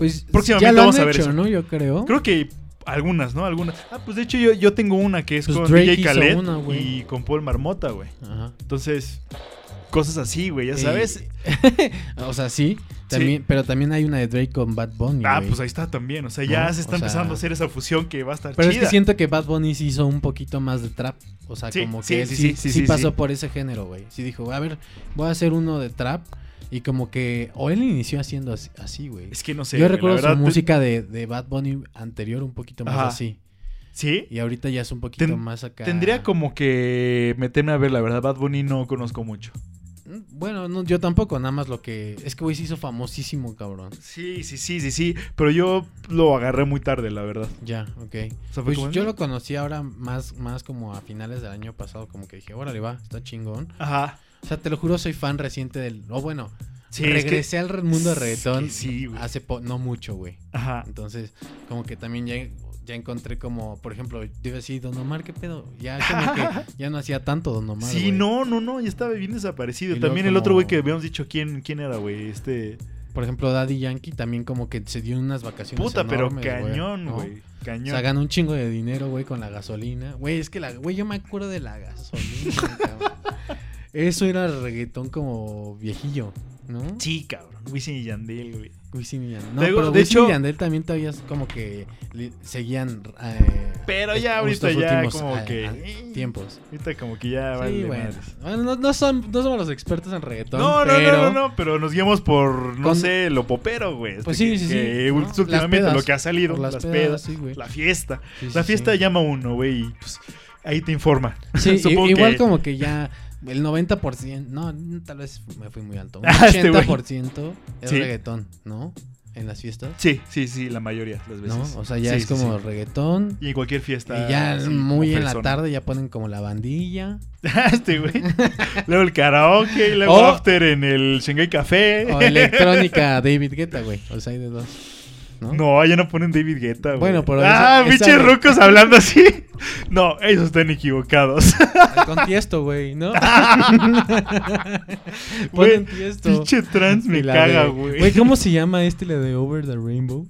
B: Pues
A: Próximamente
B: ya lo
A: vamos
B: han
A: a ver
B: hecho,
A: eso.
B: ¿no? Yo creo.
A: Creo que algunas, ¿no? Algunas. Ah, pues de hecho yo, yo tengo una que es
B: Pues
A: con
B: Drake
A: DJ Khaled
B: una,
A: y con Paul Marmota, güey.
B: Ajá.
A: Entonces, cosas así, güey, ya
B: Y-
A: sabes. (laughs)
B: o sea, sí, también, pero también hay una de Drake con Bad Bunny.
A: Ah, pues ahí está también. O sea, ya
B: ¿No?
A: se está
B: sea-
A: empezando a hacer esa fusión que va a estar
B: Pero es
A: chida.
B: que siento que Bad Bunny sí hizo un poquito más de trap. O sea,
A: Sí,
B: como
A: sí,
B: que
A: sí,
B: sí,
A: sí, sí,
B: sí
A: sí,
B: pasó
A: sí.
B: por ese género, güey. Sí dijo, a ver, voy a hacer uno de trap. Y como que, o él inició haciendo así- güey.
A: Es que no sé.
B: Yo
A: güey,
B: recuerdo
A: la verdad,
B: su
A: te-
B: música de, de Bad Bunny anterior un poquito más
A: Ajá.
B: así.
A: Sí.
B: Y ahorita ya es un poquito
A: Ten-
B: más acá.
A: Tendría como que meterme a ver, la verdad. Bad Bunny no conozco mucho.
B: Mm, Bueno, no, yo tampoco, nada más lo que... Es que, güey, se hizo famosísimo, cabrón.
A: Sí, sí, sí, sí, sí. Pero yo lo agarré muy tarde, la verdad.
B: Ya, ok.
A: O sea, fue
B: Pues yo lo conocí ahora más, más como a finales del año pasado, como que dije, órale, va, está chingón.
A: Ajá.
B: O sea, te lo juro, soy fan reciente del... O bueno,
A: Sí, es que-
B: regresé al mundo de
A: es
B: reggaetón
A: que sí, güey.
B: hace po- no mucho, güey.
A: Ajá.
B: Entonces, como que también ya, ya encontré como, por ejemplo, decir, Don Omar, ¿qué pedo? Ya como que (laughs) ya no hacía tanto Don Omar,
A: Sí,
B: güey.
A: no, no, no, ya estaba bien desaparecido.
B: Y
A: También el otro güey que habíamos dicho quién, quién era, güey. Este.
B: Por ejemplo, Daddy Yankee también como que se dio unas vacaciones
A: Puta, pero cañón,
B: ¿no?
A: güey.
B: O
A: Cañón.
B: sea, ganó un chingo de dinero, güey, con la gasolina. Güey, es que la, güey, yo me acuerdo de la gasolina, (laughs) cabrón. Eso era reggaetón como viejillo, ¿no?
A: Sí, cabrón. Wisin y Yandel, güey.
B: Wisin y Yandel. No,
A: Luego,
B: pero
A: de
B: Wisin
A: hecho-
B: y Yandel también todavía es como que seguían. eh,
A: Pero ya ahorita ya
B: últimos,
A: como
B: eh,
A: que-
B: eh, tiempos.
A: Ahorita como que ya
B: Sí,
A: vale
B: bueno.
A: madres.
B: Bueno, no, no son, no somos los expertos en reggaetón.
A: No, no,
B: pero...
A: no, no, no, pero nos guiamos por, no
B: Con-
A: sé, lo popero, güey.
B: Pues
A: Que-
B: sí, sí,
A: que
B: sí, ¿no?
A: últimamente
B: pedas.
A: lo que ha salido, las,
B: las
A: pedas,
B: pedas, sí, güey.
A: la fiesta.
B: Sí, sí,
A: la fiesta
B: sí.
A: llama uno, güey, y pues ahí te informa.
B: Sí, (laughs)
A: Supongo
B: igual
A: que-
B: como que ya el 90%, no, tal vez me fui muy alto. Un (laughs)
A: Ah, este.
B: 80% es
A: Sí.
B: reggaetón, ¿no? En las fiestas,
A: Sí, sí, sí, la mayoría las
B: ¿no?
A: veces.
B: O sea, ya
A: Sí,
B: es como
A: sí.
B: reggaetón.
A: Y en cualquier fiesta.
B: Y ya muy en la tarde ya ponen como la bandilla. (laughs)
A: este, güey. Luego el karaoke, luego
B: O-
A: after en el Shanghai Café.
B: O electrónica (laughs) David Guetta, güey. O sea, hay de dos. ¿no?
A: Ya no ponen David Guetta, güey.
B: Bueno, pero.
A: Ah, pinches rucos hablando así. (laughs) No, ellos están equivocados.
B: Con tiesto, güey, ¿no? (laughs) (laughs) Ponen tiesto.
A: Pinche trans me caga, güey.
B: Güey, ¿cómo se llama este, la de Over the Rainbow?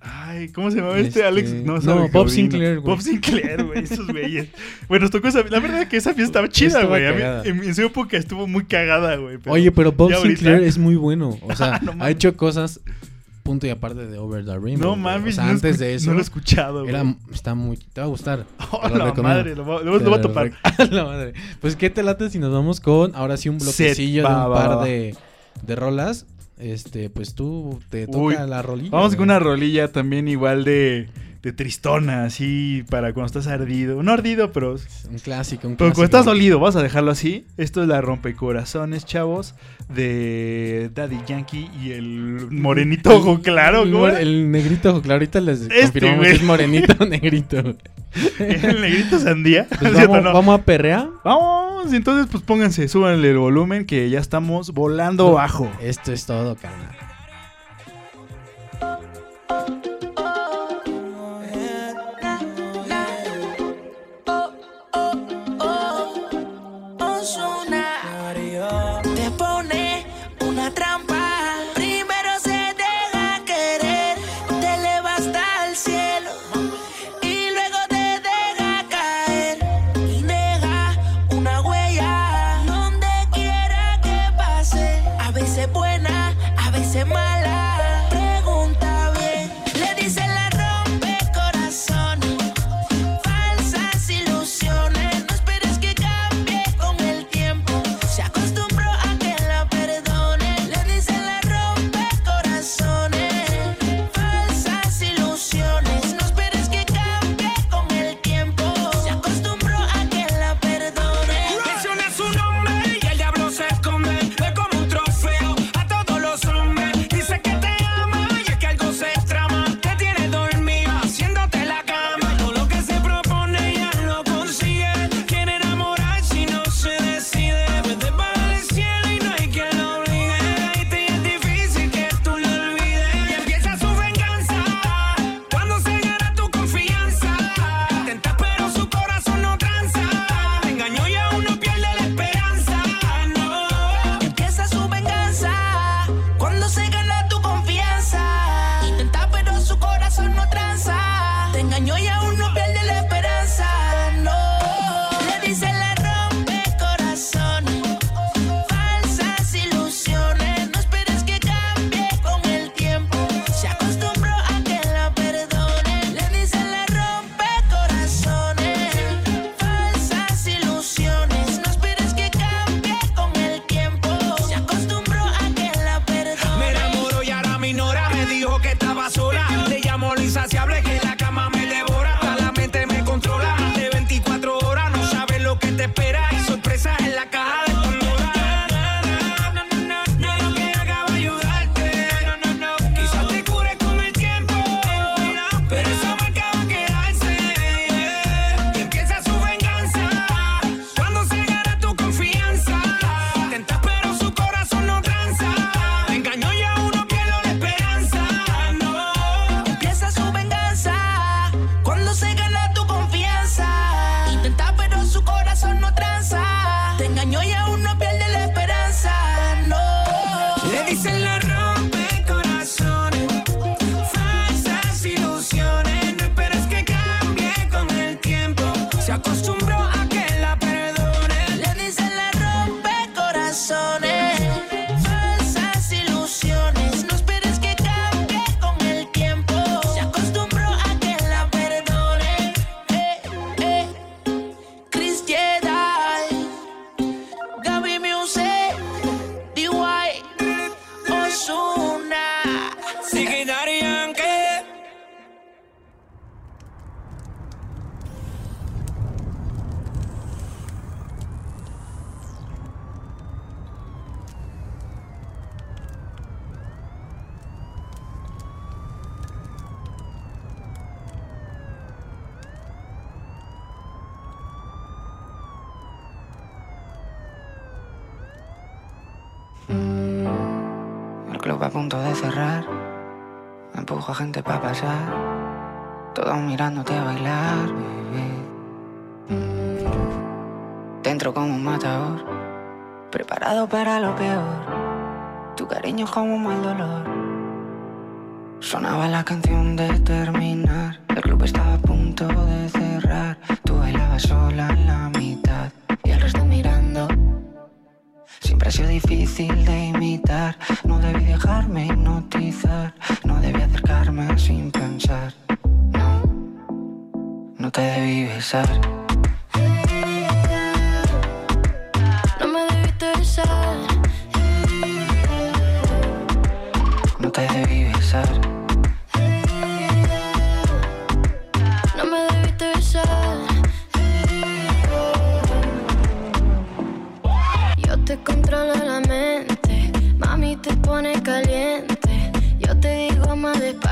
A: Ay, ¿cómo se llamaba este,
C: este
A: Alex?
C: No,
A: no
C: Bob Sinclair, güey.
A: Bob Sinclair, güey, esos güeyes. Bueno, tocó esa. La verdad es que esa fiesta estaba chida, güey. En, en, su época estuvo muy cagada, güey.
C: Oye, pero Bob Sinclair es muy bueno. O sea, ha hecho cosas punto y aparte de Over the Rainbow.
A: No mames,
C: antes de eso.
A: No lo he escuchado,
C: era, Está muy. Te va a gustar. (laughs)
A: Oh, la madre, lo, va a topar. (laughs)
C: la madre. Pues qué te late si nos vamos con ahora sí un bloquecillo de un par de, de rolas. Este, pues tú te toca la rolilla.
A: Vamos con una rolilla también igual de de tristona, así, para cuando estás ardido. No ardido, pero.
C: Un clásico, un clásico.
A: Pero cuando estás dolido, vas a dejarlo así. Esto es la rompecorazones, chavos, de Daddy Yankee y el morenito ojo claro, ¿cómo
C: El, negrito ojo claro, ahorita les
A: este,
C: confirmamos que es morenito negrito. (laughs)
A: el negrito sandía.
C: Pues (laughs) vamos,
A: ¿no?
C: vamos, a perrear.
A: Vamos, entonces pues pónganse, súbanle el volumen que ya estamos volando no, bajo.
C: Esto es todo, carnal.
G: club a punto de cerrar. Empujo a gente para pasar. Todos mirándote a bailar, bebé. Mm. Dentro como un matador, preparado para lo peor. Tu cariño es como un mal dolor. Sonaba la canción de terminar. El club estaba a punto de cerrar. Tú bailabas sola en la Sido difícil de imitar. No debí dejarme hipnotizar. No debí acercarme sin pensar. No, no te debí besar.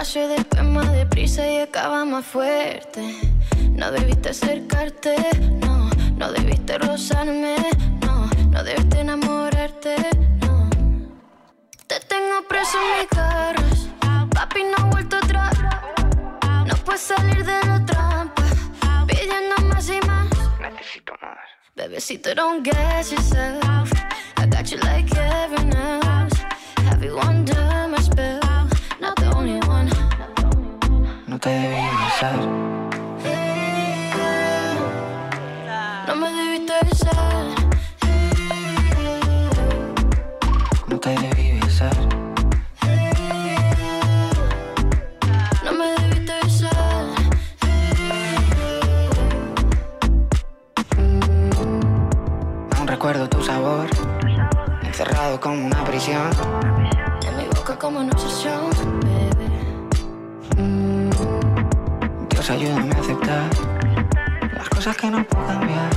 H: Despacio, después más deprisa y acaba más fuerte. No debiste acercarte, no, no debiste rozarme, no, no debiste enamorarte, no. Te tengo preso en mis garras, papi no ha vuelto atrás. No puedes salir de la trampa, pidiendo más y más.
G: Necesito más.
H: Bebecito, don't get yourself. I got you like heaven else. Have you under
G: No te debí besar.
H: No me debiste besar.
G: No te debí besar.
H: No me debiste besar.
G: Aún recuerdo tu sabor. Encerrado como una prisión.
H: En mi boca como una obsesión,
G: Dios, ayúdame a aceptar las cosas que no puedo cambiar.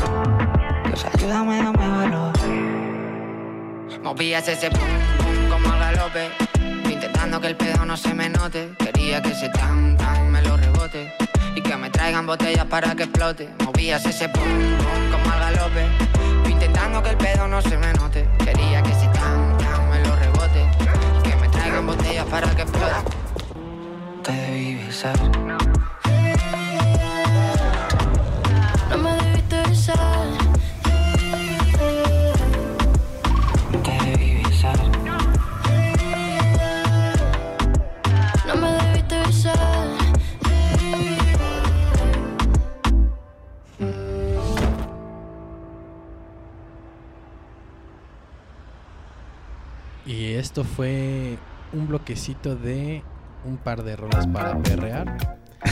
G: Dios, ayúdame, dame valor. Movías ese pum pum como al galope, intentando que el pedo no se me note. Quería que ese tan tan me lo rebote y que me traigan botellas para que explote. Movías ese pum pum como al galope, intentando que el pedo no se me note. Quería que ese tan tan me lo rebote y que me traigan botellas para que explote. Te debí besar.
B: Esto fue un bloquecito de un par de rolas para perrear.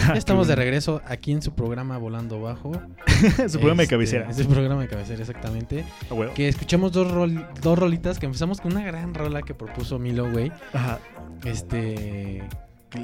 B: Ya estamos de regreso aquí en su programa Volando Bajo. (laughs)
A: Su programa de
B: Este,
A: cabecera.
B: Es el programa de cabecera, exactamente.
A: Ah.
B: Que escuchamos dos, rol- dos rolitas, que empezamos con una gran rola que propuso Milo, güey.
A: Ajá.
B: Este...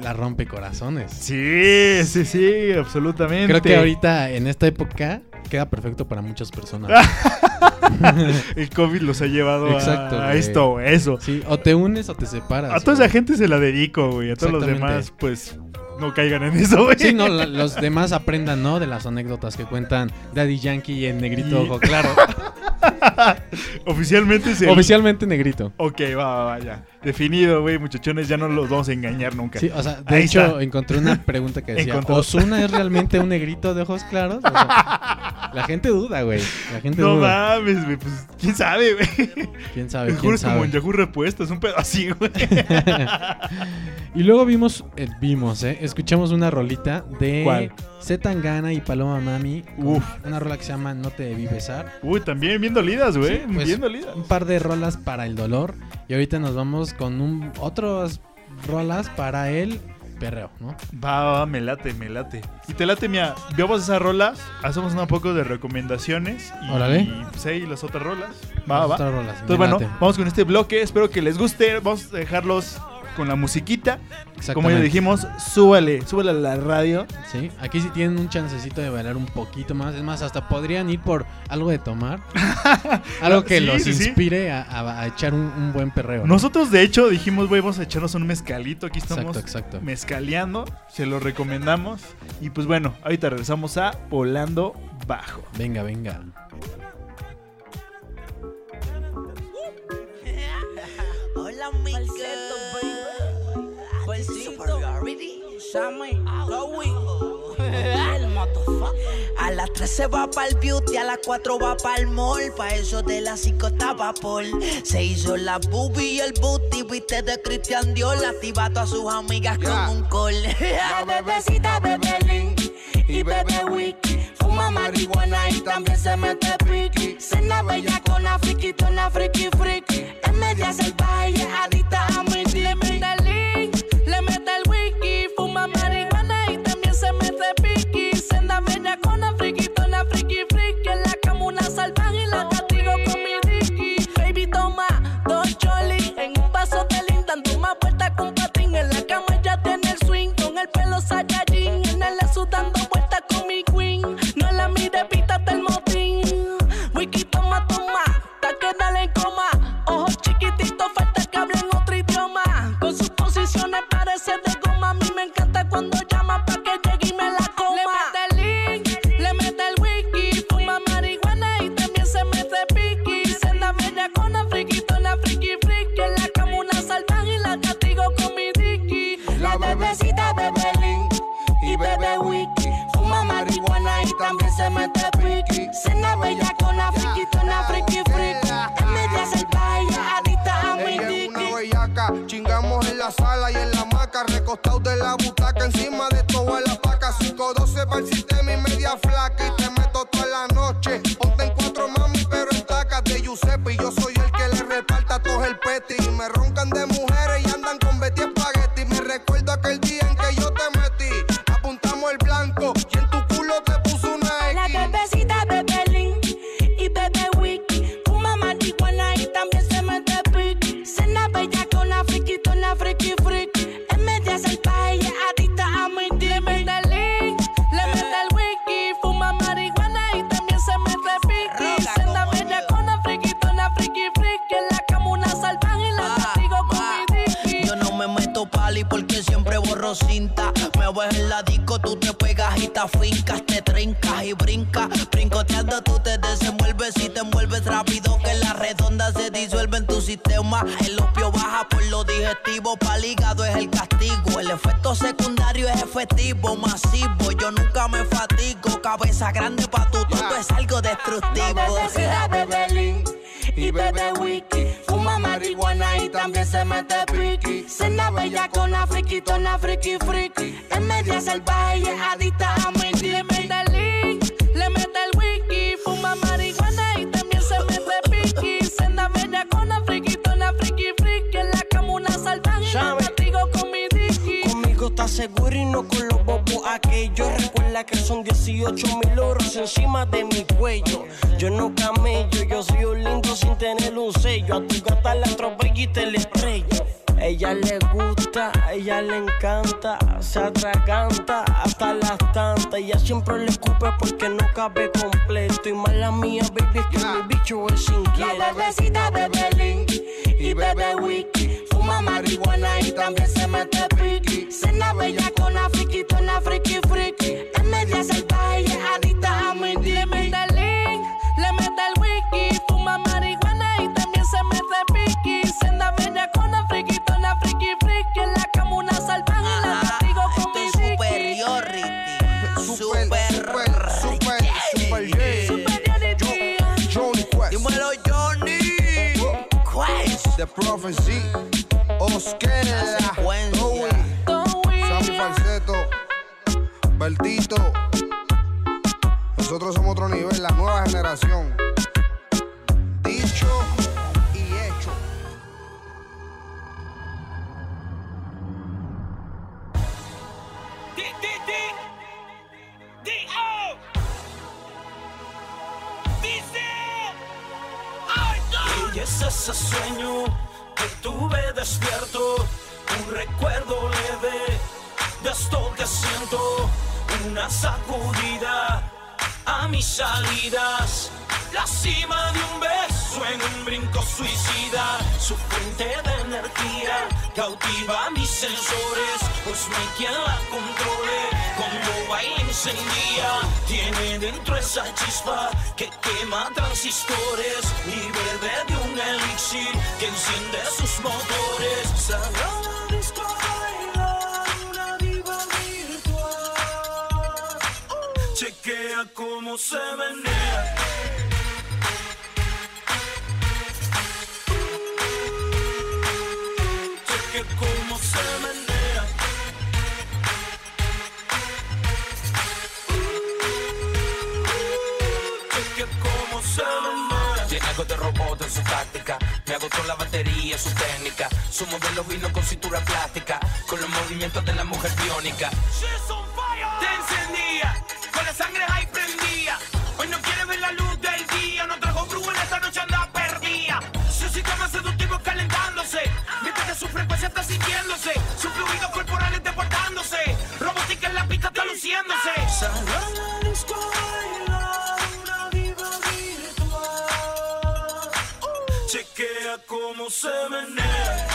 B: La rompe corazones.
A: Sí, sí, sí, absolutamente.
B: Creo que ahorita, en esta época, queda perfecto para muchas personas. (laughs)
A: El COVID los ha llevado
B: Exacto,
A: a, esto eso.
B: sí, o te unes o te separas.
A: A toda esa gente se la dedico, güey. A todos los demás, pues, no caigan en eso, güey.
B: Sí, no, la- los demás aprendan, ¿no? De las anécdotas que cuentan Daddy Yankee y el negrito
A: Y-
B: ojo claro. (laughs) (laughs)
A: Oficialmente se...
B: Oficialmente negrito.
A: Ok, va, va, va, ya. Definido, güey, muchachones, ya no los vamos a engañar nunca.
B: Sí, o sea, de
A: Ahí
B: hecho
A: está.
B: encontré una pregunta que decía,
A: Encontró.
B: ¿Osuna es realmente un negrito de ojos claros? O sea, la gente duda, güey. La gente
A: no
B: duda.
A: mames, güey, pues, quién sabe, güey.
B: ¿Quién sabe? ¿Quién
A: es como en Yahoo Repuestos, un pedo así, güey. (laughs)
B: Y luego vimos, eh, vimos, ¿eh? Escuchamos una rolita de
A: ¿Cuál?
B: Zetangana y Paloma Mami.
A: Uf.
B: Una rola que se llama No te debí besar.
A: Uy, también bien dolidas, güey.
B: Sí, pues,
A: bien dolidas.
B: Un par de rolas para el dolor. Y ahorita nos vamos con un, otras rolas para el perreo, ¿no?
A: Va, va, me late, me late. Y te late, mía. Veamos esas rolas, hacemos un poco de recomendaciones. Y,
B: Órale.
A: y pues ahí las otras rolas. Va,
B: Las
A: va.
B: otras rolas,
A: Entonces, bueno,
B: late.
A: vamos con este bloque. Espero que les guste. Vamos a dejarlos con la musiquita. Como ya dijimos, súbale, súbale a la radio.
B: Sí, aquí sí tienen un chancecito de bailar un poquito más. Es más, hasta podrían ir por algo de tomar. (laughs) algo que
A: Sí,
B: los
A: sí, sí.
B: inspire a, a- a echar un, un buen perreo. ¿no?
A: Nosotros, de hecho, dijimos, güey, vamos a echarnos un mezcalito. Aquí estamos
B: Exacto, exacto.
A: mezcaleando. Se lo recomendamos. Y pues bueno, ahorita regresamos a Volando Bajo.
B: Venga, venga.
I: Hola, mi (laughs)
J: A las 3 se va para el beauty, a las 4 va para el mall. Pa' eso de las 5 estaba Paul. Se hizo la boobie y el booty, viste de Christian Dior. Activa a todas sus amigas
K: Ya.
J: con un call.
K: La (laughs) bebecita bebe Link y bebe Wiki. Fuma marihuana y también se mete piqui. Cena bella con la friquitona friki friki. Es media salvaje y es adicta a mi
L: el pelo Saiyajin. En el su dando vueltas con mi queen. No la mire, pítate el motín. Wiki, toma, toma, ta que dale en coma. Ojos chiquititos, falta que hablen otro idioma. Con sus posiciones parece de goma. A mí me encanta cuando llama
M: hamaca, recostados de la butaca, encima de todo la paca, 512 para el sistema y media flaca, y te meto toda la noche, ponte en cuatro mami, pero estacas de Giuseppe, y yo soy el que le reparta a todos el peti, y me roncan te
J: fincas, te trincas y brincas. Brincoteando tú te desenvuelves y te envuelves rápido que la redonda se disuelve en tu sistema. El opio baja por lo digestivo, pa'l hígado es el castigo. El efecto secundario es efectivo, masivo. Yo nunca me fatigo, cabeza grande pa' tu todo es algo destructivo.
K: bebe Link y bebe Wiki. Fuma marihuana y también se mete piqui. Cena bella con la friquitona friki friki. Salvaje es adicta a mi
L: Le mete el link, le mete el wiki, fuma marihuana y también se mete piqui. Senda bella con la friquitona, friki friki. En la cama una salvaje la castigo con mi dicky.
N: Conmigo estás seguro y no con los bobos aquellos. Recuerda que son 18 mil euros encima de mi cuello. Yo no camello, yo soy un lindo sin tener un sello. A tu gata la atropello y te le estrello. Ella le gusta, ella le encanta, se atraganta hasta las tantas. Ella siempre le escupe porque no cabe completo. Y mala mía, baby, es que mi bicho es
K: La
N: inquieto.
K: bebecita bebe Link y bebe Wiki. Fuma marihuana y también se mete piqui. Cena bella con la friquitona friki friki.
M: The Prophecy,
L: Towie.
M: Sammy Falseto, Bertito. Nosotros somos otro nivel, la nueva generación. Dicho
O: ese sueño que tuve despierto, un recuerdo leve de esto que siento, una sacudida a mis salidas, la cima de un beso en un brinco suicida, su fuente de energía cautiva mis sensores, pues no hay quien la controle, tiene dentro esa chispa que quema transistores y bebe de un elixir que enciende sus motores. Sagrada disco baila una diva virtual. cómo se menea. Cheque cómo se menea.
P: Algo de robot en su táctica. Me agotó la batería, su técnica. Su modelo vino con cintura plástica. Con los movimientos de la mujer biónica.
O: Te encendía, con la sangre ahí menea.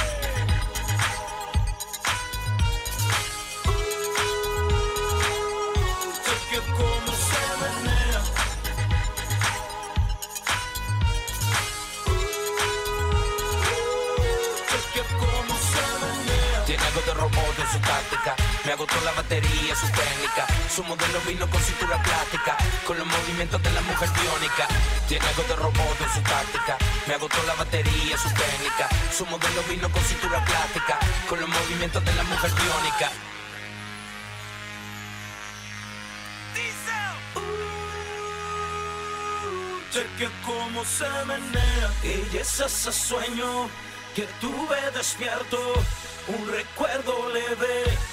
P: Tiene algo de robot en su táctica. Me agotó la batería, su técnica. Su modelo vino con cintura plástica. Con los movimientos de la mujer biónica. Tiene algo de robot en su táctica. Me agotó la batería, su técnica. Su modelo vino con cintura plástica. Con los movimientos de la mujer biónica.
O: Cheque cómo se menea y es ese sueño que tuve despierto, un recuerdo leve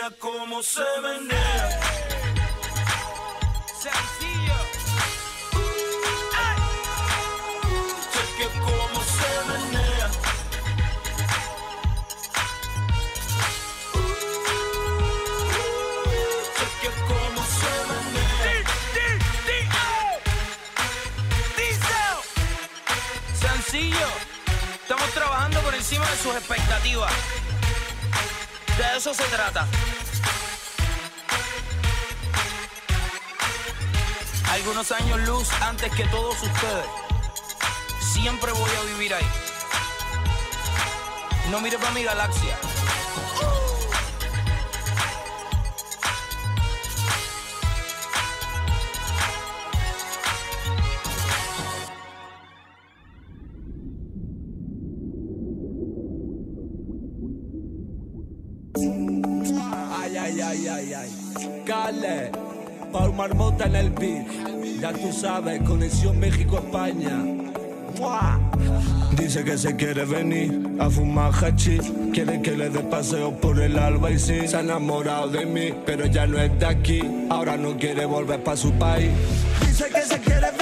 O: Chequea cómo se menea. Sencillo. Chequea cómo se menea. Chequea cómo se menea.
P: Sencillo. Estamos trabajando por encima de sus expectativas. De eso se trata. Algunos años luz antes que todos ustedes. Siempre voy a vivir ahí. No mire para mi galaxia.
Q: Ay, ay, ay. Cale, Paul Marmota en el beat. Ya tú sabes, conexión México-España. Dice que se quiere venir a fumar hachís. Quiere que le dé paseo por el alba y sí. Se ha enamorado de mí, pero ya no es de aquí. Ahora no quiere volver para su país. Dice que se quiere venir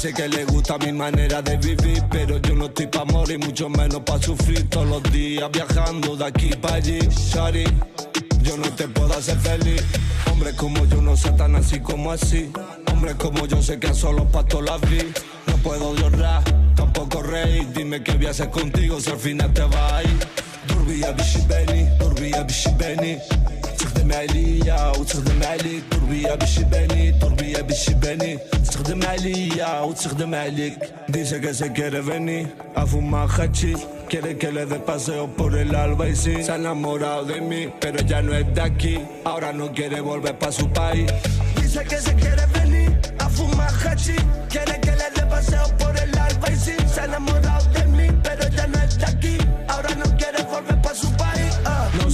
Q: Dice que le gusta mi manera de vivir, pero yo no estoy pa' morir, mucho menos pa' sufrir todos los días viajando de aquí para allí. Shari, yo no te puedo hacer feliz. Hombres como yo no son tan así como así. Hombres como yo sé que solo pa' todas las vi. No puedo llorar, tampoco reír. Dime qué voy a hacer contigo si al final te vas a ir. Durbiya bishi beni, durbiya bishi beni. استخدم عليا وتخدم عليك تربية بشي بني تربية بشي بني تخدم عليا وتخدم عليك Dice que se quiere venir a fumar hachi Quiere que le dé paseo por el alba y sí Se ha enamorado de mí, pero ya no es de aquí Ahora no quiere volver pa' su país Dice que se quiere venir a fumar hachi Quiere que le dé paseo por el alba y sí Se ha enamorado de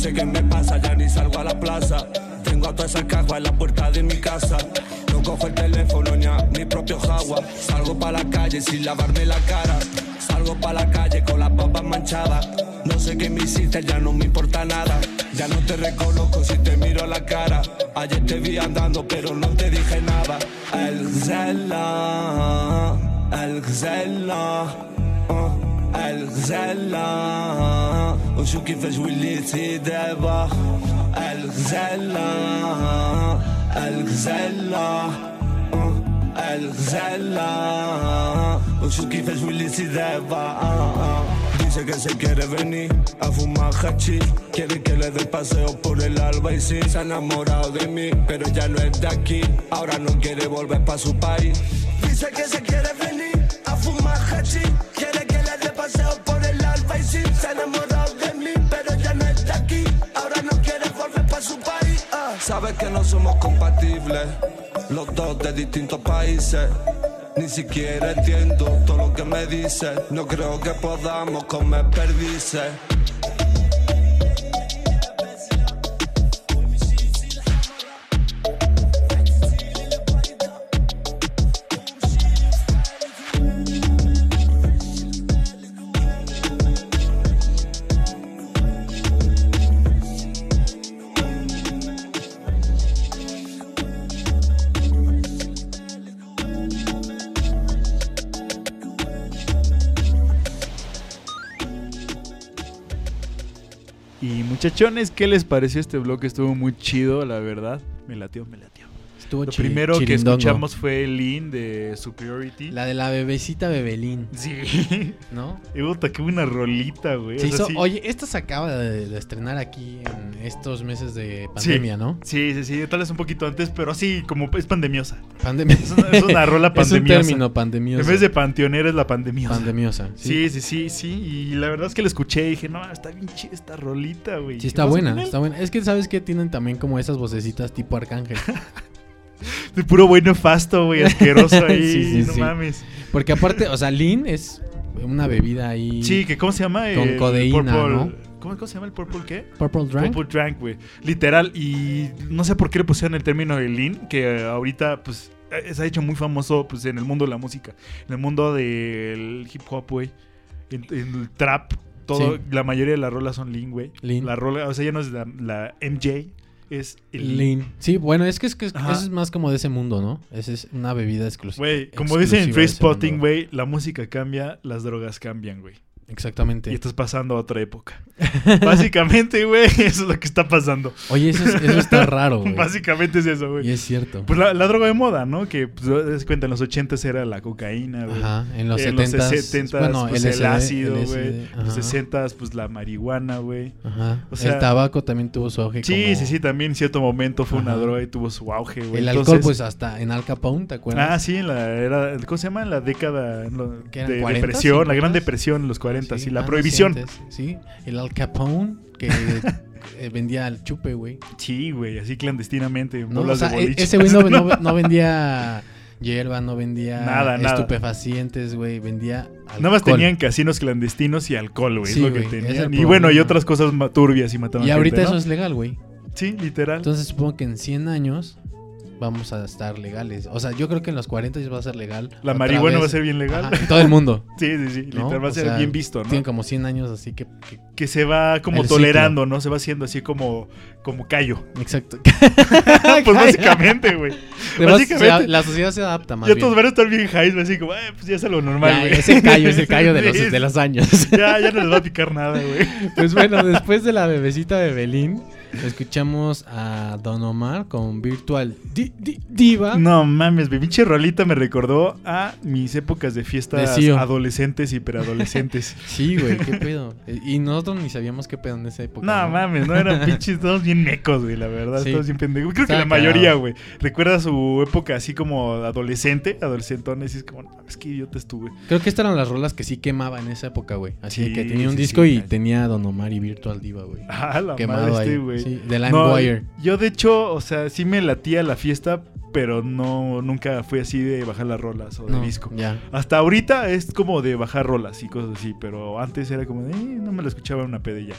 Q: sé qué me pasa, ya ni salgo a la plaza. Tengo a toda esa caja en la puerta de mi casa. No cojo el teléfono ni a mi propio jagua Salgo pa' la calle sin lavarme la cara. Salgo pa' la calle con las papas manchadas. No sé qué me hiciste, ya no me importa nada. Ya no te reconozco si te miro a la cara. Ayer te vi andando, pero no te dije nada. El Zela, el Zela, uh, el Zela. وشو كيفاش وليتي دابا الغزالة الغزالة uh, الغزالة وشو كيفاش وليتي دابا uh, uh. Dice que se quiere venir a fumar hachi Quiere que le dé paseo por el alba y sí Se ha enamorado de mí, pero ya no es de aquí Ahora no quiere volver pa' su país Dice que se quiere venir a fumar hachi paseo por el alba y sí Se ha enamorado de mí, pero ya no es de aquí Ahora no quiere volver pa' su país ah. Sabes que no somos compatibles Los dos de distintos países ni siquiera entiendo todo lo que me dice. No creo que podamos comer perdices.
A: Muchachones, ¿qué les pareció este bloque? Estuvo muy chido, la verdad. Me latió, me latió.
B: Estuvo
A: Lo
B: chiri-
A: primero que escuchamos fue Lean de Superiority.
B: La de la bebecita Bebelín.
A: Sí.
B: ¿No?
A: Y puta, qué buena rolita, güey.
B: Se
A: O sea,
B: hizo-
A: sí.
B: Oye, esta se acaba de, de estrenar aquí en estos meses de
A: Sí.
B: pandemia, ¿no?
A: Sí, sí, sí, tal vez un poquito antes, pero sí, como es pandemiosa.
B: Pandemia.
A: Es una, es una (laughs) rola
B: Es un
A: pandemiosa.
B: término pandemioso.
A: En vez de panteonera es la pandemiosa.
B: Pandemiosa,
A: Sí, sí, sí, sí. Y la verdad es que la escuché y dije, no, está bien chida esta rolita, güey.
B: Sí,
A: ¿Qué
B: está buena, está buena. Es que sabes que tienen también como esas vocecitas tipo arcángel. (laughs)
A: De puro güey nefasto, güey, asqueroso (laughs) ahí.
B: Sí, sí,
A: no
B: sí.
A: mames.
B: Porque aparte, o sea, Lean es una bebida ahí.
A: Sí, que ¿cómo se llama?
B: Con codeína,
A: Purple-
B: ¿no?
A: ¿Cómo, cómo se llama el Purple qué?
B: Purple Drank.
A: Purple Drank, güey. Literal. Y no sé por qué le pusieron el término de lean, que ahorita, pues, eh, se ha hecho muy famoso pues, en el mundo de la música. En el mundo del hip hop, güey. En, en el trap. Todo,
B: Sí.
A: La mayoría de las rolas son lean, güey.
B: Lean.
A: La rola, o sea, ya no es la, la MJ, es el
B: Lean. Sí, bueno, es que es, que eso es más como de ese mundo, ¿no? Esa es una bebida exclusiva.
A: Güey, como dicen en Free Spotting, güey, la música cambia, las drogas cambian, güey.
B: Exactamente.
A: Y estás pasando a otra época. (laughs) Básicamente, güey, eso es lo que está pasando.
B: Oye, eso, es- eso está raro, (laughs) güey.
A: Básicamente es eso, güey.
B: Y es cierto.
A: Pues la, la droga de moda, ¿no? Que, pues, das cuenta, en los 80 era la cocaína, güey.
B: Ajá, en los
A: en
B: 70s,
A: los 70
B: bueno,
A: pues, el ácido, güey. En los 60 pues la marihuana, güey.
B: Ajá.
A: O sea,
B: el tabaco también tuvo su auge.
A: Sí,
B: como-
A: sí, sí, también en cierto momento fue una droga y tuvo su auge, güey.
B: El
A: Entonces-
B: alcohol, pues hasta en Al Capone, ¿te acuerdas?
A: Ah, sí, en la era, ¿cómo se llama? En la década en lo-
B: ¿Qué eran,
A: de
B: 40s,
A: depresión, la gran
B: 50s?
A: depresión en los 40, sí, la prohibición.
B: sí, el Al Capone que (laughs) eh, vendía al chupe, güey.
A: Sí, güey, así clandestinamente,
B: No,
A: bolas
B: o sea,
A: de
B: ese güey (laughs) no, no- no vendía hierba, no vendía
A: Nada,
B: estupefacientes, güey, vendía alcohol.
A: Nada más tenían casinos clandestinos y alcohol, güey.
B: Sí,
A: lo que tenían. Y bueno, y otras cosas turbias y mataban
B: Y ahorita
A: gente,
B: eso es legal, güey.
A: Sí, literal.
B: Entonces supongo que en 100 años vamos a estar legales. O sea, yo creo que en los 40 ya va a ser legal.
A: La marihuana va a ser bien legal.
B: Ajá, en todo el mundo. (laughs)
A: Sí, sí, sí.
B: ¿no?
A: Literal, va a
B: O
A: ser
B: sea,
A: bien visto, ¿no?
B: Tienen como 100 años, así que... que-
A: Que se va como tolerando, ¿no? Se va haciendo así como, como callo. (laughs)
B: Exacto. (laughs)
A: pues básicamente, güey. Básicamente.
B: la sociedad se adapta más
A: Ya todos van a estar bien highs, así como, "Eh, pues ya es algo normal, güey.
B: es el callo, es el callo de los, de los años.
A: Ya, ya no les va a picar nada, güey.
B: Pues bueno, después de la bebecita de Belín, escuchamos a Don Omar con Virtual Di- Di- Diva.
A: No mames, mi pinche rolita me recordó a mis épocas de fiestas
B: De Sio.
A: adolescentes y preadolescentes. (laughs)
B: Sí, güey, qué pedo. Y nosotros ni sabíamos qué pedo en esa época.
A: No mames, no eran pinches, todos bien mecos, güey, la verdad,
B: Sí.
A: todos bien pendejos. Creo que la mayoría, güey. Recuerda su época así como adolescente, adolescentones, y es como, no, es que idiota estuve.
B: Creo que estas eran las rolas que sí quemaba en esa época, güey. Así
A: Sí,
B: que tenía un
A: sí,
B: disco y tenía Don Omar y Virtual Diva, güey.
A: Ah, la madre este, güey.
B: Sí, de
A: No, yo, de hecho, o sea, sí me latía la fiesta, pero no, nunca fui así de bajar las rolas o de
B: No,
A: disco.
B: ya.
A: Hasta ahorita es como de bajar rolas y cosas así, pero antes era como de, "Eh, no me la escuchaba en una pedilla.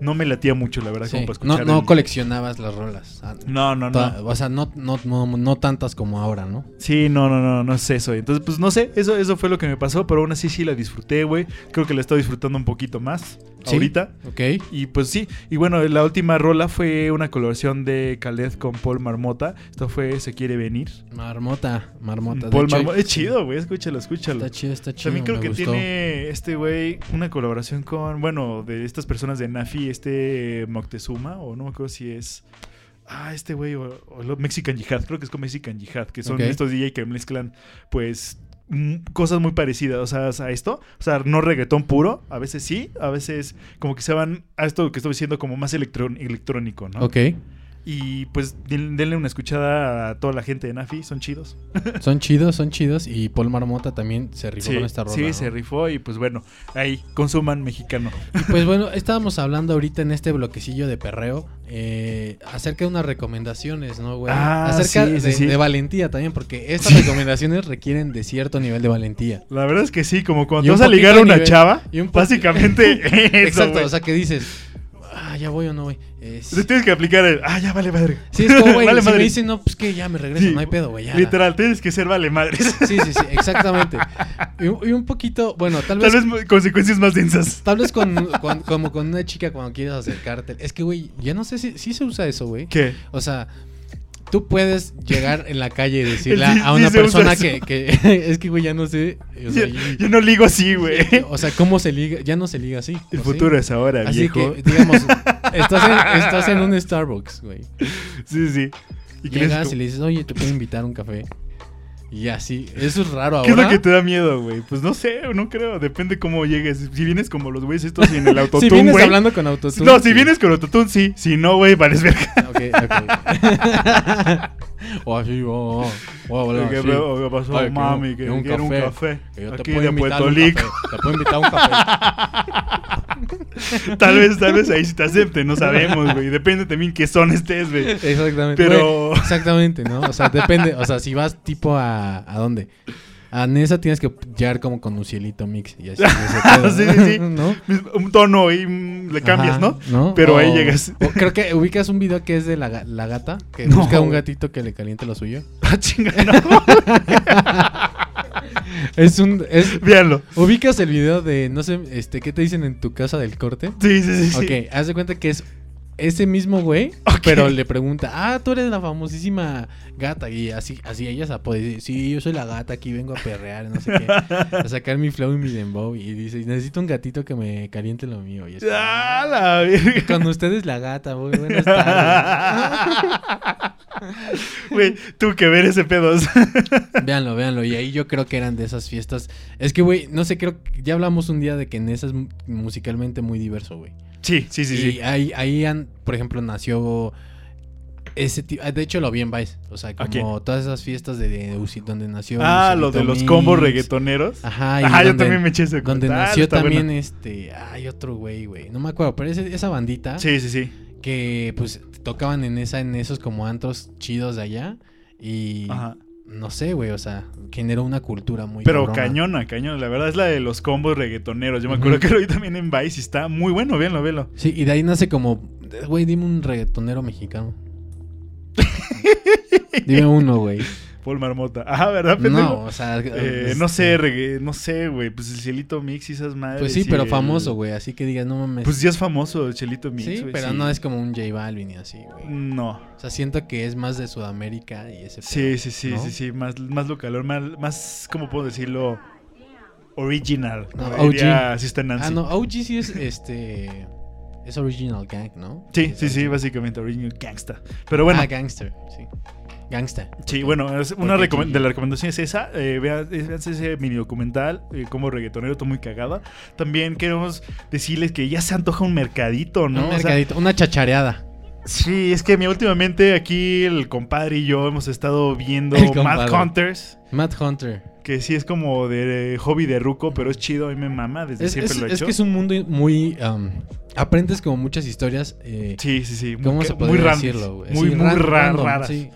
A: No me latía mucho, la verdad,
B: Sí.
A: como para
B: No,
A: escuchar.
B: no
A: el-
B: coleccionabas las rolas. Ah,
A: No, no, no.
B: O sea, no, no, no, no tantas como ahora, ¿no?
A: Sí, no, no, no, no es eso. Entonces, pues no sé, eso, eso fue lo que me pasó, pero aún así sí la disfruté, güey. Creo que la estoy disfrutando un poquito más
B: Sí.
A: ahorita.
B: Ok.
A: Y pues sí, y bueno, la última rola fue una colaboración de Khaled con Paul Marmota. Esto fue Se Quiere Venir.
B: Marmota, marmota.
A: Paul Marmota. Es chido, güey, escúchalo, escúchalo.
B: Está chido, está chido.
A: También creo
B: me
A: que
B: gustó.
A: tiene este güey una colaboración con, bueno, de estas personas de Nafi, este Moctezuma, o no me acuerdo si es... Ah, este güey, o, o Mexican Jihad, creo que es con Mexican Jihad, que son estos DJ que mezclan, pues, mm, cosas muy parecidas o sea, a esto. O sea, no reggaetón puro, a veces sí, a veces como que se van a esto que estoy diciendo como más electrón- electrónico, ¿no?
B: Ok.
A: Y pues den- denle una escuchada a toda la gente de Nafi, son chidos. (laughs)
B: Son chidos, son chidos. Y Paul Marmota también se rifó
A: Sí,
B: con esta rola.
A: sí,
B: ¿no?
A: se rifó y pues bueno, ahí, consuman mexicano.
B: Y pues (laughs) bueno, estábamos hablando ahorita en este bloquecillo de perreo eh, acerca de unas recomendaciones, ¿no, güey?
A: Ah,
B: acerca
A: sí,
B: de,
A: sí, sí.
B: de valentía también, porque estas recomendaciones requieren de cierto nivel de valentía.
A: La verdad es que sí, como cuando vas a ligar a una
B: nivel-
A: chava,
B: y un
A: básicamente (laughs) eso,
B: Exacto, o sea que dices, ah, ya voy o no voy.
A: Te tienes que aplicar el, ah, ya vale madre.
B: Sí, es como, (laughs) güey,
A: vale
B: si me
A: madre.
B: dicen, no, pues que ya me regreso,
A: Sí,
B: no hay pedo, güey.
A: Literal, tienes que ser vale madres.
B: Sí, sí, sí, exactamente. Y, un- y un poquito, bueno, tal
A: Tal
B: vez...
A: vez mu- consecuencias más densas.
B: Tal vez con, con- como con una chica cuando quieres acercarte. Es que, güey, ya no sé si, si se usa eso, güey.
A: ¿Qué?
B: O sea, tú puedes llegar en la calle y decirle
A: Sí,
B: a una persona que, que- (laughs) es que, güey, ya no sé. o sea,
A: Yo, no ligo así, güey.
B: o sea, ¿cómo se liga? Ya no se liga así.
A: El futuro es ahora,
B: Así
A: viejo.
B: que, digamos, (laughs) estás en, estás en un Starbucks, güey.
A: Sí, sí. ¿Y
B: Llegas y le dices, oye, te puedo invitar a un café. Y así, eso es raro
A: ¿Qué es
B: ahora.
A: lo que te da miedo, güey? Pues no sé, no creo. Depende cómo llegues. Si vienes como los güeyes estos en el (laughs) autotune,
B: Si vienes hablando con autotune,
A: No, si vienes con autotune, sí. Si no, güey, vales verga.
B: Ok, ok. (laughs) o así, o o-
A: ¿Qué pasó,
B: Ay,
A: mami?
B: un-
A: Que
B: un
A: quiero un café.
B: Que yo te
A: Aquí
B: puedo
A: de Puerto Rico.
B: Te puedo invitar a un café. (laughs) (laughs)
A: Tal vez, tal vez ahí sí te acepte, no sabemos, güey. Depende también qué son estés, güey.
B: Exactamente.
A: Pero.
B: Güey, exactamente, ¿no? O sea, depende. O sea, si vas tipo a. ¿A dónde? A Nesa tienes que llegar como con un cielito mix y así. (laughs) pedo,
A: sí, sí, sí.
B: ¿No?
A: Un tono y mm, le cambias,
B: Ajá,
A: ¿no? Pero ahí llegas.
B: creo que ubicas un video que es de la, la gata que (laughs)
A: No,
B: busca un gatito que le caliente lo suyo.
A: Ah, chinga, (laughs)
B: es un. Es,
A: Véanlo.
B: ¿Ubicas el video de, no sé, este, qué te dicen en tu casa del corte?
A: Sí, sí, sí, sí.
B: Ok, haz de cuenta que es ese mismo güey, (laughs) pero le pregunta, ah, tú eres la famosísima gata. Y así, así ella se puede decir, sí, yo soy la gata, aquí vengo a perrear, no sé qué. A sacar mi flow y mi dembow. Y dice, necesito un gatito que me caliente lo mío. Y es
A: ¡Ah, la verga! (laughs)
B: Con ustedes la gata, muy buenas tardes. (laughs)
A: Güey, tuve que ver ese pedo.
B: véanlo, véanlo. Y ahí yo creo que eran de esas fiestas. Es que, güey, no sé, creo que ya hablamos un día de que Nesa es mu- musicalmente muy diverso, güey.
A: Sí, sí, sí,
B: y
A: sí.
B: ahí, ahí han- por ejemplo, nació ese tipo. De hecho, lo vi en Vice. O sea, como todas esas fiestas de, de donde nació.
A: Ah, lo de los
B: Mix.
A: combos reggaetoneros.
B: Ajá, y
A: Ajá, yo
B: donde-
A: también me eché ese
B: Donde.
A: Ah,
B: nació también este. Hay otro güey, güey. No me acuerdo, pero ese- esa bandita.
A: Sí, sí, sí.
B: Que pues tocaban en esa, en esos como antros chidos de allá. Y.
A: Ajá.
B: No sé, güey. O sea, generó una cultura muy.
A: Pero
B: cabrona.
A: cañona, cañona. La verdad es la de los combos reggaetoneros. Yo me acuerdo que lo vi también en Vice y está muy bueno. Véanlo, véanlo.
B: Sí, y de ahí nace como. Güey, dime un reggaetonero mexicano. (laughs) dime uno, güey.
A: Paul Marmota. Ajá, (laughs) ¿verdad, pendejo?
B: No, o sea,
A: Eh,
B: este-
A: no sé, reggae- no sé, güey. Pues el Cielito Mix y esas madres.
B: Pues sí, pero
A: el-
B: famoso, güey. Así que digas, no mames.
A: Pues ya es famoso el Chelito Mix,
B: Sí, pero
A: sí.
B: no es como un J Balvin y así, güey.
A: No.
B: O sea, siento que es más de Sudamérica y ese
A: Sí,
B: pedo,
A: sí, sí,
B: ¿no?
A: sí, sí. Más, más local, más, más, ¿cómo puedo decirlo? Original.
B: No, OG.
A: diría Sister Nancy.
B: Ah, no, OG sí es este. Es Original Gang, ¿no?
A: Sí, sí, sí, básicamente Original Gangsta. Pero bueno.
B: Ah, Gangster, sí. Gangsta.
A: Sí, bueno, es una de las recomendaciones es esa. Eh, vean, vean ese mini documental, eh, como reggaetonero, todo muy cagada. También queremos decirles que ya se antoja un mercadito, ¿no?
B: Un
A: O sea,
B: mercadito, una chachareada.
A: sí, es que mi, últimamente aquí el compadre y yo hemos estado viendo (laughs) Mad. Hunters.
B: Matt Hunter.
A: Que sí es como de eh, hobby de ruco, pero es chido, a mí me mama, desde
B: Es,
A: siempre
B: es-
A: lo he
B: es
A: hecho.
B: que es un mundo muy. um, aprendes como muchas historias. eh,
A: Sí, sí, sí. muy
B: ¿Cómo
A: ca-
B: se
A: muy
B: podría
A: randoms,
B: decirlo?
A: muy,
B: Sí,
A: muy
B: ran-
A: ra-
B: random,
A: raras.
B: sí.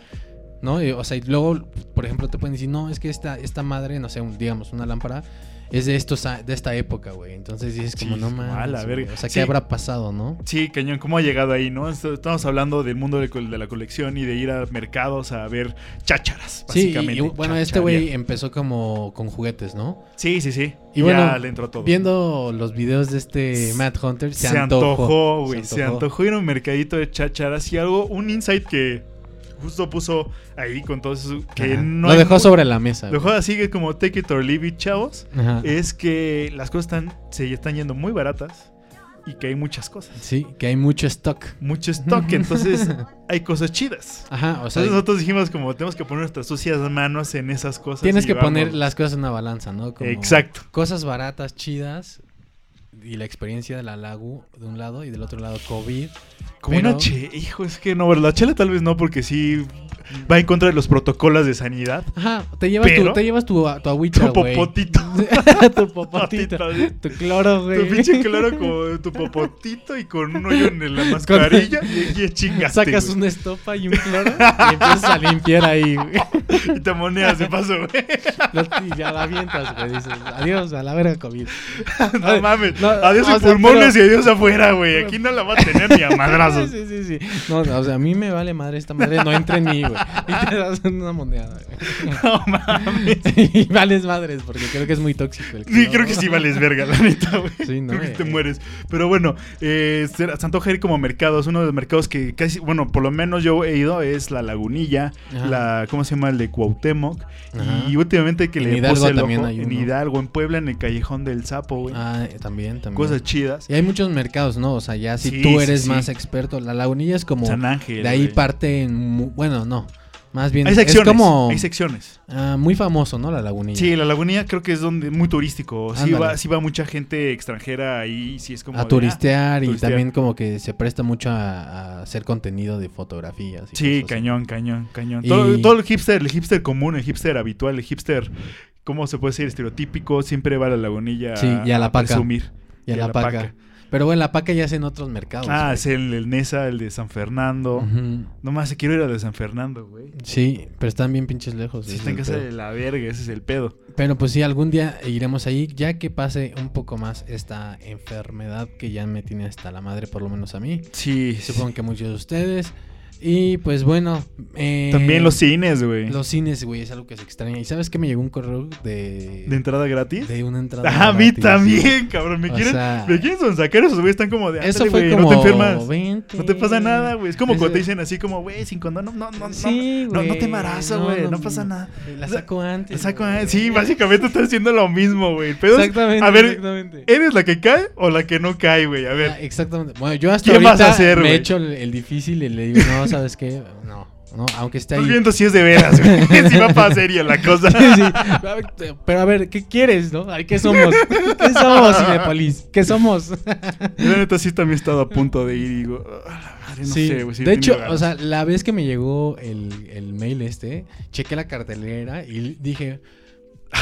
B: ¿No? Y, o sea, y luego, por ejemplo, te pueden decir, no, es que esta, esta madre, no sé, un- digamos, una lámpara, es de, estos, de esta época, güey. Entonces dices, como,
A: Sí,
B: no mames. O sea, ¿qué
A: Sí.
B: habrá pasado, no?
A: Sí, cañón, ¿cómo ha llegado ahí, no? Estamos hablando del mundo de, la colección y de ir a mercados a ver chácharas,
B: Sí, y-
A: básicamente.
B: y, bueno, este güey empezó como con juguetes, ¿no?
A: Sí, sí, sí.
B: Y
A: Ya
B: bueno,
A: le entró todo.
B: viendo los videos de este Matt Hunter, se,
A: Se,
B: antojó.
A: antojó, güey. Se, antojó ir a un mercadito de chácharas y algo, un insight que justo puso ahí con todo eso. Que
B: Ajá.
A: no
B: Lo dejó sobre la mesa,
A: Lo dejó así que como take it or leave it, chavos.
B: Ajá.
A: Es que las cosas están, se están yendo muy baratas y que hay muchas cosas.
B: Sí, que hay mucho stock.
A: Mucho stock, (laughs) entonces hay cosas chidas.
B: Ajá, o sea,
A: Entonces nosotros dijimos como tenemos que poner nuestras sucias manos en esas cosas.
B: Tienes que poner las cosas en una balanza, ¿no? Como
A: Exacto.
B: Cosas baratas, chidas. Y la experiencia de la Lagu de un lado y del otro lado COVID.
A: Como
B: pero-
A: una che, hijo, es que no, la chela tal vez no, porque sí va en contra de los protocolos de sanidad.
B: Ajá, te llevas,
A: Pero-
B: tu, te llevas tu, tu agüita,
A: Tu popotito. (laughs)
B: tu popotito. (laughs) tu cloro, güey.
A: Tu pinche claro con tu popotito y con un hoyo en la (laughs) mascarilla y, y chingaste.
B: Sacas una estopa y un cloro y empiezas a limpiar ahí, güey.
A: Y te moneas de paso, güey.
B: Y ya la avientas, güey. Dices, adiós, a la verga COVID.
A: No mames.
B: No,
A: adiós en
B: sea,
A: pulmones
B: pero-
A: y adiós afuera, güey. Aquí no la va a tener ni a (laughs) madrazos.
B: Sí, sí, sí. No, no, o sea, a mí me vale madre esta madre, no entra en mí, güey. Y te das una moneda, güey. (laughs)
A: No mames.
B: Y vales madres, porque creo que es muy tóxico el
A: Sí, creo que sí vales verga, la neta, (laughs) güey.
B: Sí, no,
A: creo que te mueres. Pero bueno, eh, se antoja ir como mercados. Uno de los mercados que casi, bueno, por lo menos yo he ido es la Lagunilla,
B: Ajá.
A: la, ¿cómo se llama? El de Cuauhtémoc.
B: Ajá.
A: Y últimamente que
B: En
A: le
B: Hidalgo
A: puse el
B: también
A: ojo,
B: hay
A: en. Hidalgo, en Puebla, en el Callejón del Sapo, güey.
B: Ah, eh, también, también.
A: Cosas chidas.
B: Y hay muchos mercados, ¿no? O sea, ya si
A: Sí,
B: tú eres
A: sí.
B: más experto, la lagunilla es como...
A: San Ángel,
B: De ahí
A: güey.
B: parte en... mu- Bueno, no. Más bien
A: Hay secciones,
B: es como...
A: hay secciones.
B: ah, muy famoso, ¿no? La lagunilla.
A: Sí, la Lagunilla creo que es donde muy turístico. Sí
B: Ándale.
A: va, sí va mucha gente extranjera ahí, sí es como de,
B: a
A: ah,
B: turistear y
A: turistear.
B: también como que se presta mucho a, a hacer contenido de fotografías. y
A: Sí, cañón, cañón, cañón.
B: Y-
A: Todo, todo el hipster, el hipster común, el hipster habitual, el hipster, ¿cómo se puede decir? Estereotípico, siempre va a la lagunilla
B: Sí, y a la paca.
A: presumir.
B: Y a la paca. Pero bueno, la paca ya es en otros mercados.
A: Ah,
B: güey.
A: es el, el Nesa, el de San Fernando.
B: Ujú.
A: No más, quiero ir a de San Fernando, güey.
B: Sí, pero están bien pinches lejos.
A: Sí, está en casa de la verga, ese es el pedo.
B: Pero pues sí, algún día iremos ahí, ya que pase un poco más esta enfermedad que ya me tiene hasta la madre, por lo menos a mí.
A: Sí.
B: Supongo que muchos de ustedes. Y pues bueno. eh,
A: También los cines, güey.
B: Los cines, güey, es algo que se extraña. ¿Y sabes que me llegó un correo de.
A: ¿De entrada gratis?
B: De una entrada
A: Ah, a mí
B: gratis.
A: también, cabrón. Me
B: O
A: quieren,
B: sea,
A: me quieren sonsacar esos güeyes. Están como de.
B: Eso
A: "Ándale,
B: fue
A: güey,
B: como,
A: No te enfermas.
B: "Vente".
A: No te pasa nada, güey. Es como
B: Eso-
A: cuando te dicen así como, güey, sin condón. No, no, no. no,
B: Sí,
A: no, no te
B: güey,
A: embarazo,
B: no,
A: güey. No,
B: no,
A: pasa nada.
B: La saco antes.
A: La saco
B: güey.
A: antes. Sí, básicamente estás haciendo lo mismo, güey.
B: Exactamente,
A: A ver,
B: exactamente.
A: ¿eres la que cae o la que no cae, güey? A ver.
B: Ah, exactamente. Bueno, yo hasta
A: ¿Qué
B: ahorita
A: vas a hacer,
B: me he
A: güey?
B: hecho el, el difícil y le digo, no, (laughs) ¿sabes qué? No, no, aunque esté ahí.
A: Estás viendo si es de veras, güey. (laughs) si va para serio la cosa.
B: Sí, sí. Pero a ver, ¿qué quieres, no? Ay, ¿Qué somos? ¿Qué somos, Cinepolis? ¿Qué somos?
A: Yo (laughs) la neta sí también he estado a punto de ir y digo, "Ah, madre, no
B: sí,
A: sé, güey.
B: de
A: he
B: hecho, o sea,
A: ganas".
B: la vez que me llegó el, el mail este, chequé la cartelera y dije,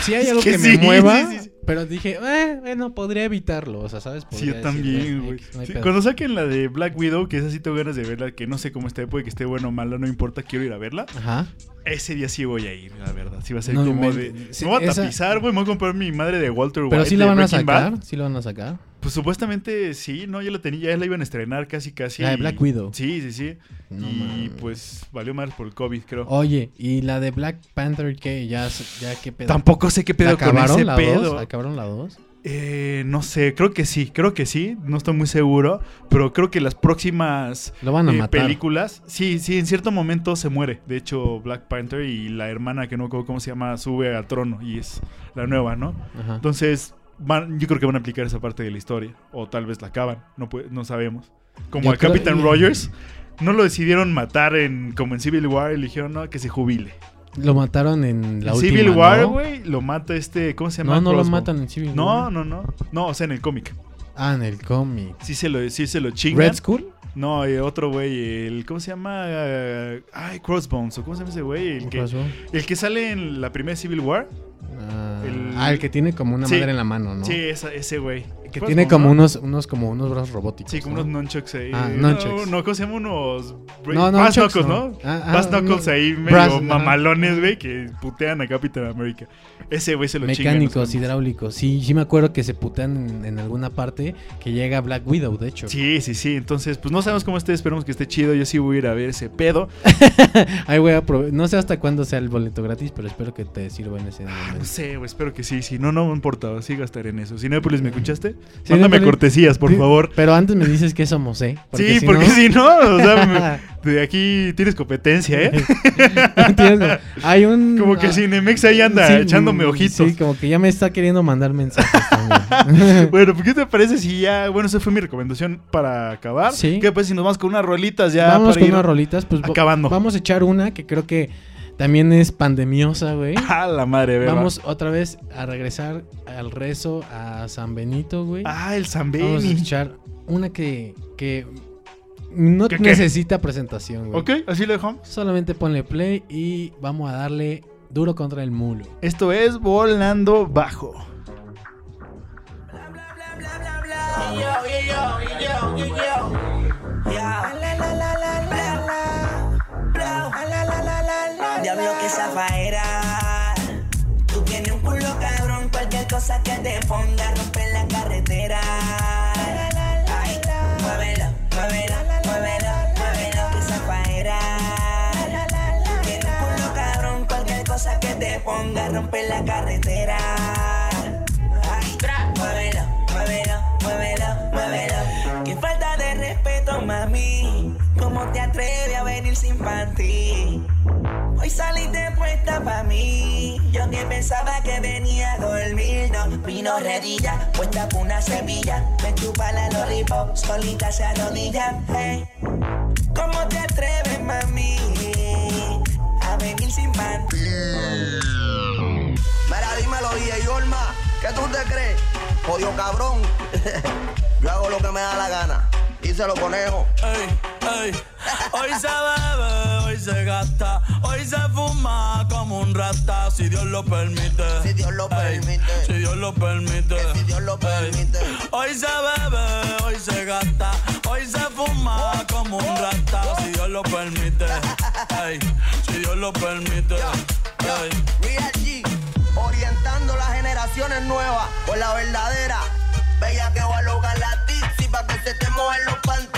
B: si hay
A: Es
B: algo
A: que
B: que,
A: sí,
B: me mueva,
A: sí, sí, sí.
B: pero dije, eh, bueno, podría evitarlo, o sea, ¿sabes?
A: Sí,
B: Podría
A: yo
B: decir,
A: también,
B: "Eh,
A: güey.
B: No
A: Sí,
B: pedo".
A: cuando saquen la de Black Widow, que esa sí tengo ganas de verla, que no sé cómo esté, puede que esté buena o mala, no importa, quiero ir a verla.
B: Ajá.
A: Ese día sí voy a ir, la verdad. Sí va a ser
B: No
A: como de.
B: inventes. Sí,
A: me voy a
B: esa-
A: tapizar, güey. Me voy a comprar mi madre de Walter White.
B: Pero sí la
A: de
B: van a sacar, sí la van a sacar.
A: Pues supuestamente sí, no, ya la tenía, ya la iban a estrenar casi, casi.
B: La de Black Widow.
A: Sí, sí, sí.
B: No
A: y pues valió mal por el COVID, creo.
B: Oye, y la de Black Panther, que ya, ya qué pedo.
A: Tampoco sé qué pedo
B: ¿La
A: con
B: acabaron
A: ese
B: la
A: pedo.
B: dos? ¿Acabaron la 2?
A: Eh, no sé, creo que sí, creo que sí, no estoy muy seguro, pero creo que las próximas
B: Lo van a
A: eh,
B: matar.
A: películas, sí, sí, en cierto momento se muere. De hecho, Black Panther y la hermana que no recuerdo cómo se llama sube al trono y es la nueva, ¿no?
B: Ajá.
A: Entonces, van, yo creo que van a aplicar esa parte de la historia o tal vez la acaban, no puede- no sabemos. Como
B: Yo
A: a
B: creo-
A: Captain
B: y-
A: Rogers, no lo decidieron matar en como en Civil War, le dijeron no, que se jubile.
B: Lo mataron en la
A: En
B: última,
A: Civil War,
B: ¿no?
A: güey, lo mata este, ¿cómo se llama?
B: No, no lo matan en Civil
A: No,
B: War.
A: no, no. No, o sea, en el cómic.
B: Ah, en el cómic.
A: Sí se lo, sí se lo chingan.
B: ¿Red Skull?
A: No, eh, otro güey, el ¿cómo se llama? Ay, Crossbones, o ¿cómo se llama ese güey? El
B: ¿Qué
A: que, el que sale en la primera Civil War.
B: Ah,
A: El-
B: Ah, el que tiene como una
A: Sí.
B: madre en la mano, ¿no?
A: Sí, esa- ese güey.
B: Que
A: ¿Cómo
B: tiene como unos, unos, como unos brazos robóticos.
A: Sí, como
B: ¿no?
A: unos nunchucks ahí.
B: Ah,
A: No,
B: nunchucks.
A: No, ¿cómo se? Unos...
B: No, nunchucks
A: knuckles,
B: no.
A: ¿no?
B: Ah, ah,
A: knuckles
B: no.
A: ahí medio
B: Brass,
A: mamalones, güey, que putean a Capitán América. Ese güey se lo
B: Mecánicos, hidráulicos. Sí, sí me acuerdo que se putean en, en alguna parte que llega Black Widow, de hecho.
A: Sí, sí, sí. Entonces, pues no sabemos cómo esté. Esperemos que esté chido. Yo sí voy a ir a ver ese pedo. (laughs)
B: Ahí voy a prove- No sé hasta cuándo sea el boleto gratis, pero espero que te sirva en ese
A: No
B: momento.
A: sé, güey. Espero que sí. Si no, no me importa. Sí gastaré en eso. Cinépolis, ¿me escuchaste?
B: Sí,
A: Mándame cortesías, por
B: Sí,
A: favor.
B: Pero antes me dices que somos, ¿eh?
A: sí, porque si no, o sea, (laughs) de aquí tienes competencia, ¿eh? (laughs)
B: Tienes- Hay un.
A: Como que
B: ah,
A: Cinemex ahí anda
B: sí,
A: echándome ojitos.
B: Sí, como que ya me está queriendo mandar mensajes también. (laughs)
A: bueno, ¿qué te parece si ya. Bueno, esa fue mi recomendación para acabar.
B: Sí.
A: ¿Qué pues si nos vamos con unas rolitas ya?
B: Vamos
A: para
B: con
A: ir
B: unas rolitas, pues
A: Acabando.
B: vamos a echar una que creo que también es pandemiosa, güey. (laughs)
A: A la madre, beba.
B: Vamos otra vez a regresar al rezo a San Benito, güey.
A: Ah, el San
B: Vamos a
A: Beni.
B: echar una que, que no
A: ¿Qué, qué?
B: necesita presentación, güey.
A: Ok, así lo dejamos.
B: Solamente ponle play y vamos a darle duro contra el mulo.
A: Esto es Volando Bajo.
I: Diablo que zafaera. Tú tienes un culo cabrón, cualquier cosa que te ponga romper la carretera. Ay, muévelo, muévelo, muévelo, muévelo que zafaera. Tú tienes un culo cabrón, cualquier cosa que te ponga romper la carretera. Ay, muévelo, muévelo, muévelo, muévelo. Qué falta de respeto, mami. ¿Cómo te atreves a venir sin panty? Hoy saliste puesta pa' mí. Yo que pensaba que venía a dormir. No, vino redilla, puesta por una semilla. Me chupa la lollipop, solita se arrodilla. Hey. ¿Cómo te atreves, mami? A venir sin panty.
R: Mira, dímelo, DJ Yorma, ¿qué tú te crees? Jodido cabrón. (laughs) Yo hago lo que me da la gana. Díselo, conejo.
D: Ey, ey. Hoy se bebe, hoy se gasta, hoy se fuma como un rata, si Dios lo permite.
R: Si Dios lo
D: Ey,
R: permite.
D: Si Dios lo permite.
R: Si Dios lo permite.
D: Hoy se bebe, hoy se gasta, hoy se fuma como un rata, si Dios lo permite. Si Dios lo permite.
R: Real G, orientando las generaciones nuevas por la verdadera. Bella que va a lograr la pa' que se te mojen los panty.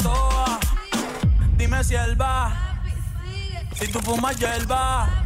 Q: Yo. Dime si él va. Si tú fumas hierba.
S: Yeah,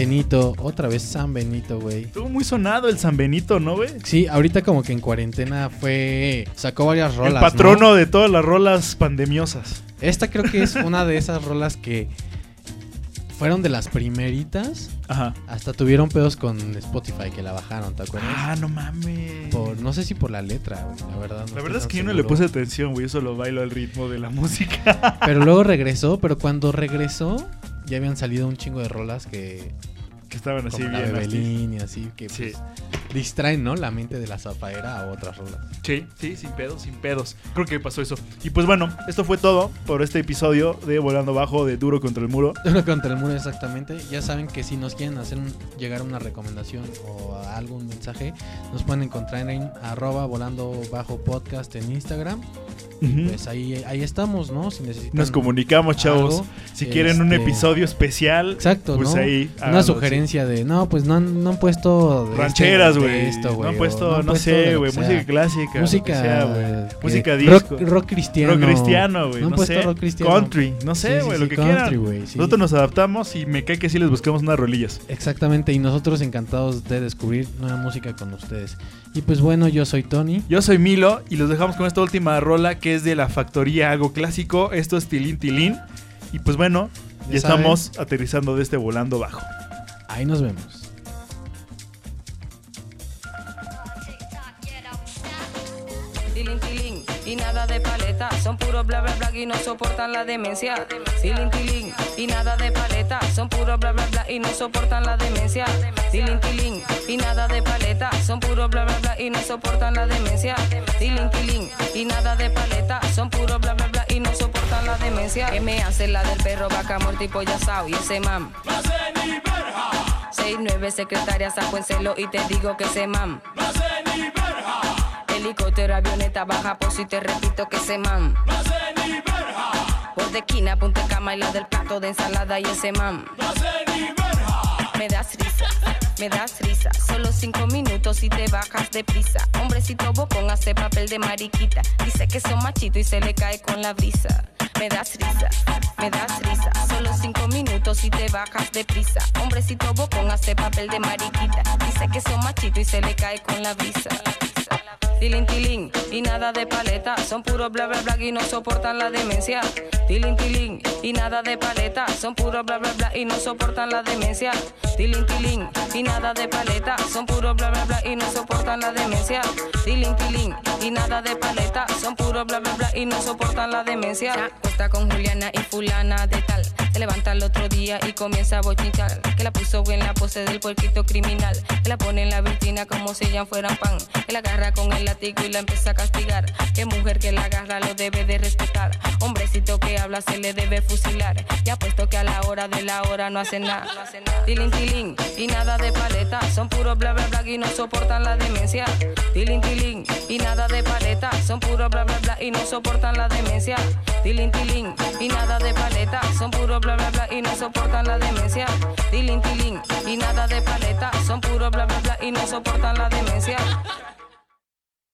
B: Benito, otra vez San Benito, güey.
A: Estuvo muy sonado el San Benito, ¿no, güey?
B: Sí, ahorita como que en cuarentena fue. Sacó varias rolas.
A: El patrono
B: ¿no?
A: de todas las rolas pandemiosas.
B: Esta creo que es (laughs) una de esas rolas que fueron de las primeritas.
A: Ajá.
B: Hasta tuvieron pedos con Spotify que la bajaron, ¿te acuerdas?
A: Ah, no mames.
B: Por, no sé si por la letra, güey, la verdad. no
A: La verdad es que yo no le puse atención, güey. Yo solo bailo al ritmo de la (laughs) música.
B: Pero luego regresó, pero cuando regresó ya habían salido un chingo de rolas que...
A: Que estaban así
B: como la
A: bien,
B: Bebelín y así, que
A: Sí.
B: pues, distraen, ¿no? La mente de la zafaera a otras rolas.
A: Sí, sí, sin pedos, sin pedos. Creo que pasó eso. Y pues bueno, esto fue todo por este episodio de Volando Bajo de Duro contra el Muro.
B: Uno contra el muro, exactamente. Ya saben que si nos quieren hacer un- llegar una recomendación o algún mensaje, nos pueden encontrar en arroba volando bajo podcast en Instagram.
A: Ujú.
B: pues ahí, ahí estamos, ¿no? Si necesitan
A: Nos comunicamos, chavos.
B: algo,
A: si quieren un
B: este,
A: episodio especial,
B: Exacto,
A: pues
B: ¿no?
A: ahí.
B: Una
A: háganlo,
B: sugerencia de, no, pues no han, no han puesto...
A: Rancheras,
B: este- de
A: güey. No han puesto, no, sé, güey. Música clásica.
B: Música,
A: sea, Música
B: rock-
A: disco.
B: rock cristiano.
A: Rock cristiano, güey.
B: No han
A: No,
B: puesto
A: sé.
B: rock cristiano.
A: Country. No sé,
B: sí,
A: güey.
B: sí,
A: lo que
B: country,
A: quieran. Nosotros nos adaptamos y me cae que sí les buscamos unas rolillas.
B: Exactamente, y nosotros encantados de descubrir nueva música con ustedes. Y pues bueno, yo soy Tony.
A: Yo soy Milo y los dejamos con esta última rola que es de la factoría algo clásico. Esto es Tilín Tilín. Y pues bueno, ya,
B: Ya
A: estamos aterrizando de este volando bajo.
B: Ahí nos vemos.
T: Y nada de paleta. Son puros bla bla bla y no soportan la demencia. Tilín, tilín, y nada de paleta. Son puros bla bla bla y no soportan la demencia. Tilín, tilín, y nada de paleta. Son puros bla bla bla y no soportan la demencia. Tilín, tilín, y nada de paleta. Son puros bla bla bla y no soportan la demencia. Que me hace la del perro vaca muerto y pollo asado y ese mam. Seis nueve secretaria saco en celo y te digo que ese mam. Helicóptero, avioneta, baja por si te repito que ese man. Por de esquina, punta cama y la del plato de ensalada y ese man. Me das risa, me das risa. Solo cinco minutos y te bajas de prisa. Hombrecito bocón hace papel de mariquita. Dice que son machito y se le cae con la brisa. Me das risa, me das risa. Solo cinco minutos y te bajas de prisa. Hombrecito bocón hace papel de mariquita. Dice que son machito y se le cae con la brisa. Tilín, tilín, y nada de paleta. Son puros bla bla bla y no soportan la demencia. Tilín, tilín, y nada de paleta. Son puros bla bla bla y no soportan la demencia. Tilín, tilín, y nada de paleta. Son puros bla bla bla y no soportan la demencia. Tilín, tilín, y nada de paleta. Son puros bla bla bla y no soportan la demencia. Acuesta con Juliana y fulana de tal. Se levanta el otro día y comienza a bochinchar. Que la puso en la pose del puerquito criminal. Que la pone en la vitrina como si ya fueran pan. Que la agarra con el látigo y la empieza a castigar. Que mujer que la agarra lo debe de respetar. Hombrecito que habla se le debe fusilar. Ya puesto que a la hora de la hora no hace nada. Tilín, tilín, y nada de paleta. Son puros bla bla bla y no soportan la demencia. Tilín, tilín, y nada de paleta. Son puros bla bla bla y no soportan la demencia. Tilín, tilín, y nada de paleta. Son puros bla bla bla y no soportan la demencia. Tilín, tilín, y nada de paleta. Son puros bla bla bla y no soportan la demencia.